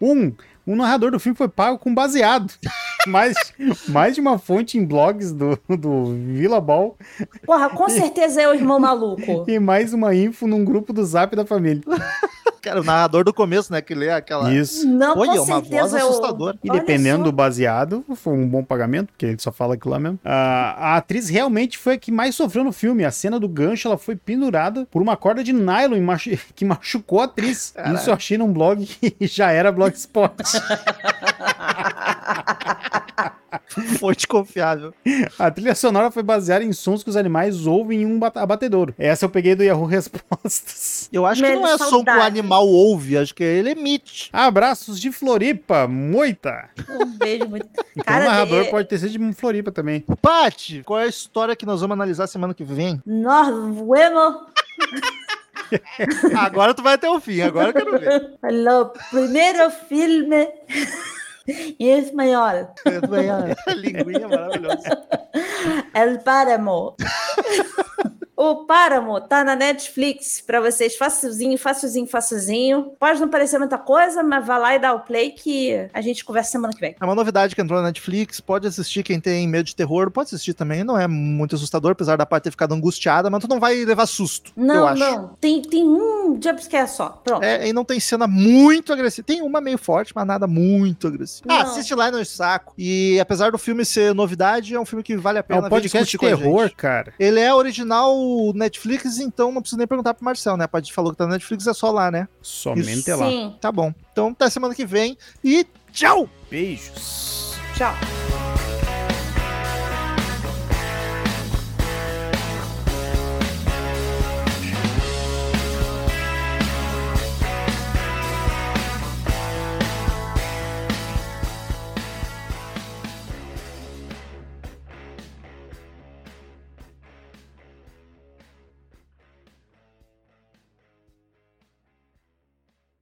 Um, o narrador do filme foi pago com baseado. mais, mais de uma fonte em blogs do, do Vila Ball Porra, com certeza é o irmão maluco. e mais uma info num grupo do Zap da família. Cara, o narrador do começo, né? Que lê aquela. Isso. Não, Olha, com uma voz certeza é o- assustadora. E Olha dependendo só. do baseado, foi um bom pagamento, porque ele só fala aquilo lá mesmo. Ah, a atriz realmente foi a que mais sofreu no filme. A cena do gancho, ela foi pendurada por uma corda de nylon machu- que machucou a atriz. Caralho. Isso eu achei num blog que já era blogspot. Fonte confiável. a trilha sonora foi baseada em sons que os animais ouvem em um bate- abatedouro. Essa eu peguei do Yahoo Respostas. Eu acho que Velho, não é som que o saudade. animal ouve, acho que ele emite. Abraços de Floripa, moita. Um beijo muito. Então o Cara, narrador é- pode ter sido de Floripa também. Paty, qual é a história que nós vamos analisar semana que vem? Nós vemos Agora tu vai até o fim, agora eu quero ver. o primeiro filme em espanhol. A linguinha maravilhosa. El Páramo. O Páramo tá na Netflix pra vocês, facilzinho, facilzinho, facilzinho. Pode não parecer muita coisa, mas vá lá e dá o play que a gente conversa semana que vem. É uma novidade que entrou na Netflix, pode assistir quem tem medo de terror, pode assistir também, não é muito assustador, apesar da parte ter ficado angustiada, mas tu não vai levar susto, eu Não, acho. não. Tem, tem um jumpscare só. Pronto. É, e não tem cena muito agressiva. Tem uma meio forte, mas nada muito agressivo. Ah, Não. assiste lá no saco. E apesar do filme ser novidade, é um filme que vale a É pena um ver podcast de terror, cara. Ele é original Netflix, então não precisa nem perguntar pro Marcel, né? A gente falou que tá na Netflix, é só lá, né? Somente Isso. lá. Sim. Tá bom. Então até semana que vem e tchau! Beijos. Tchau.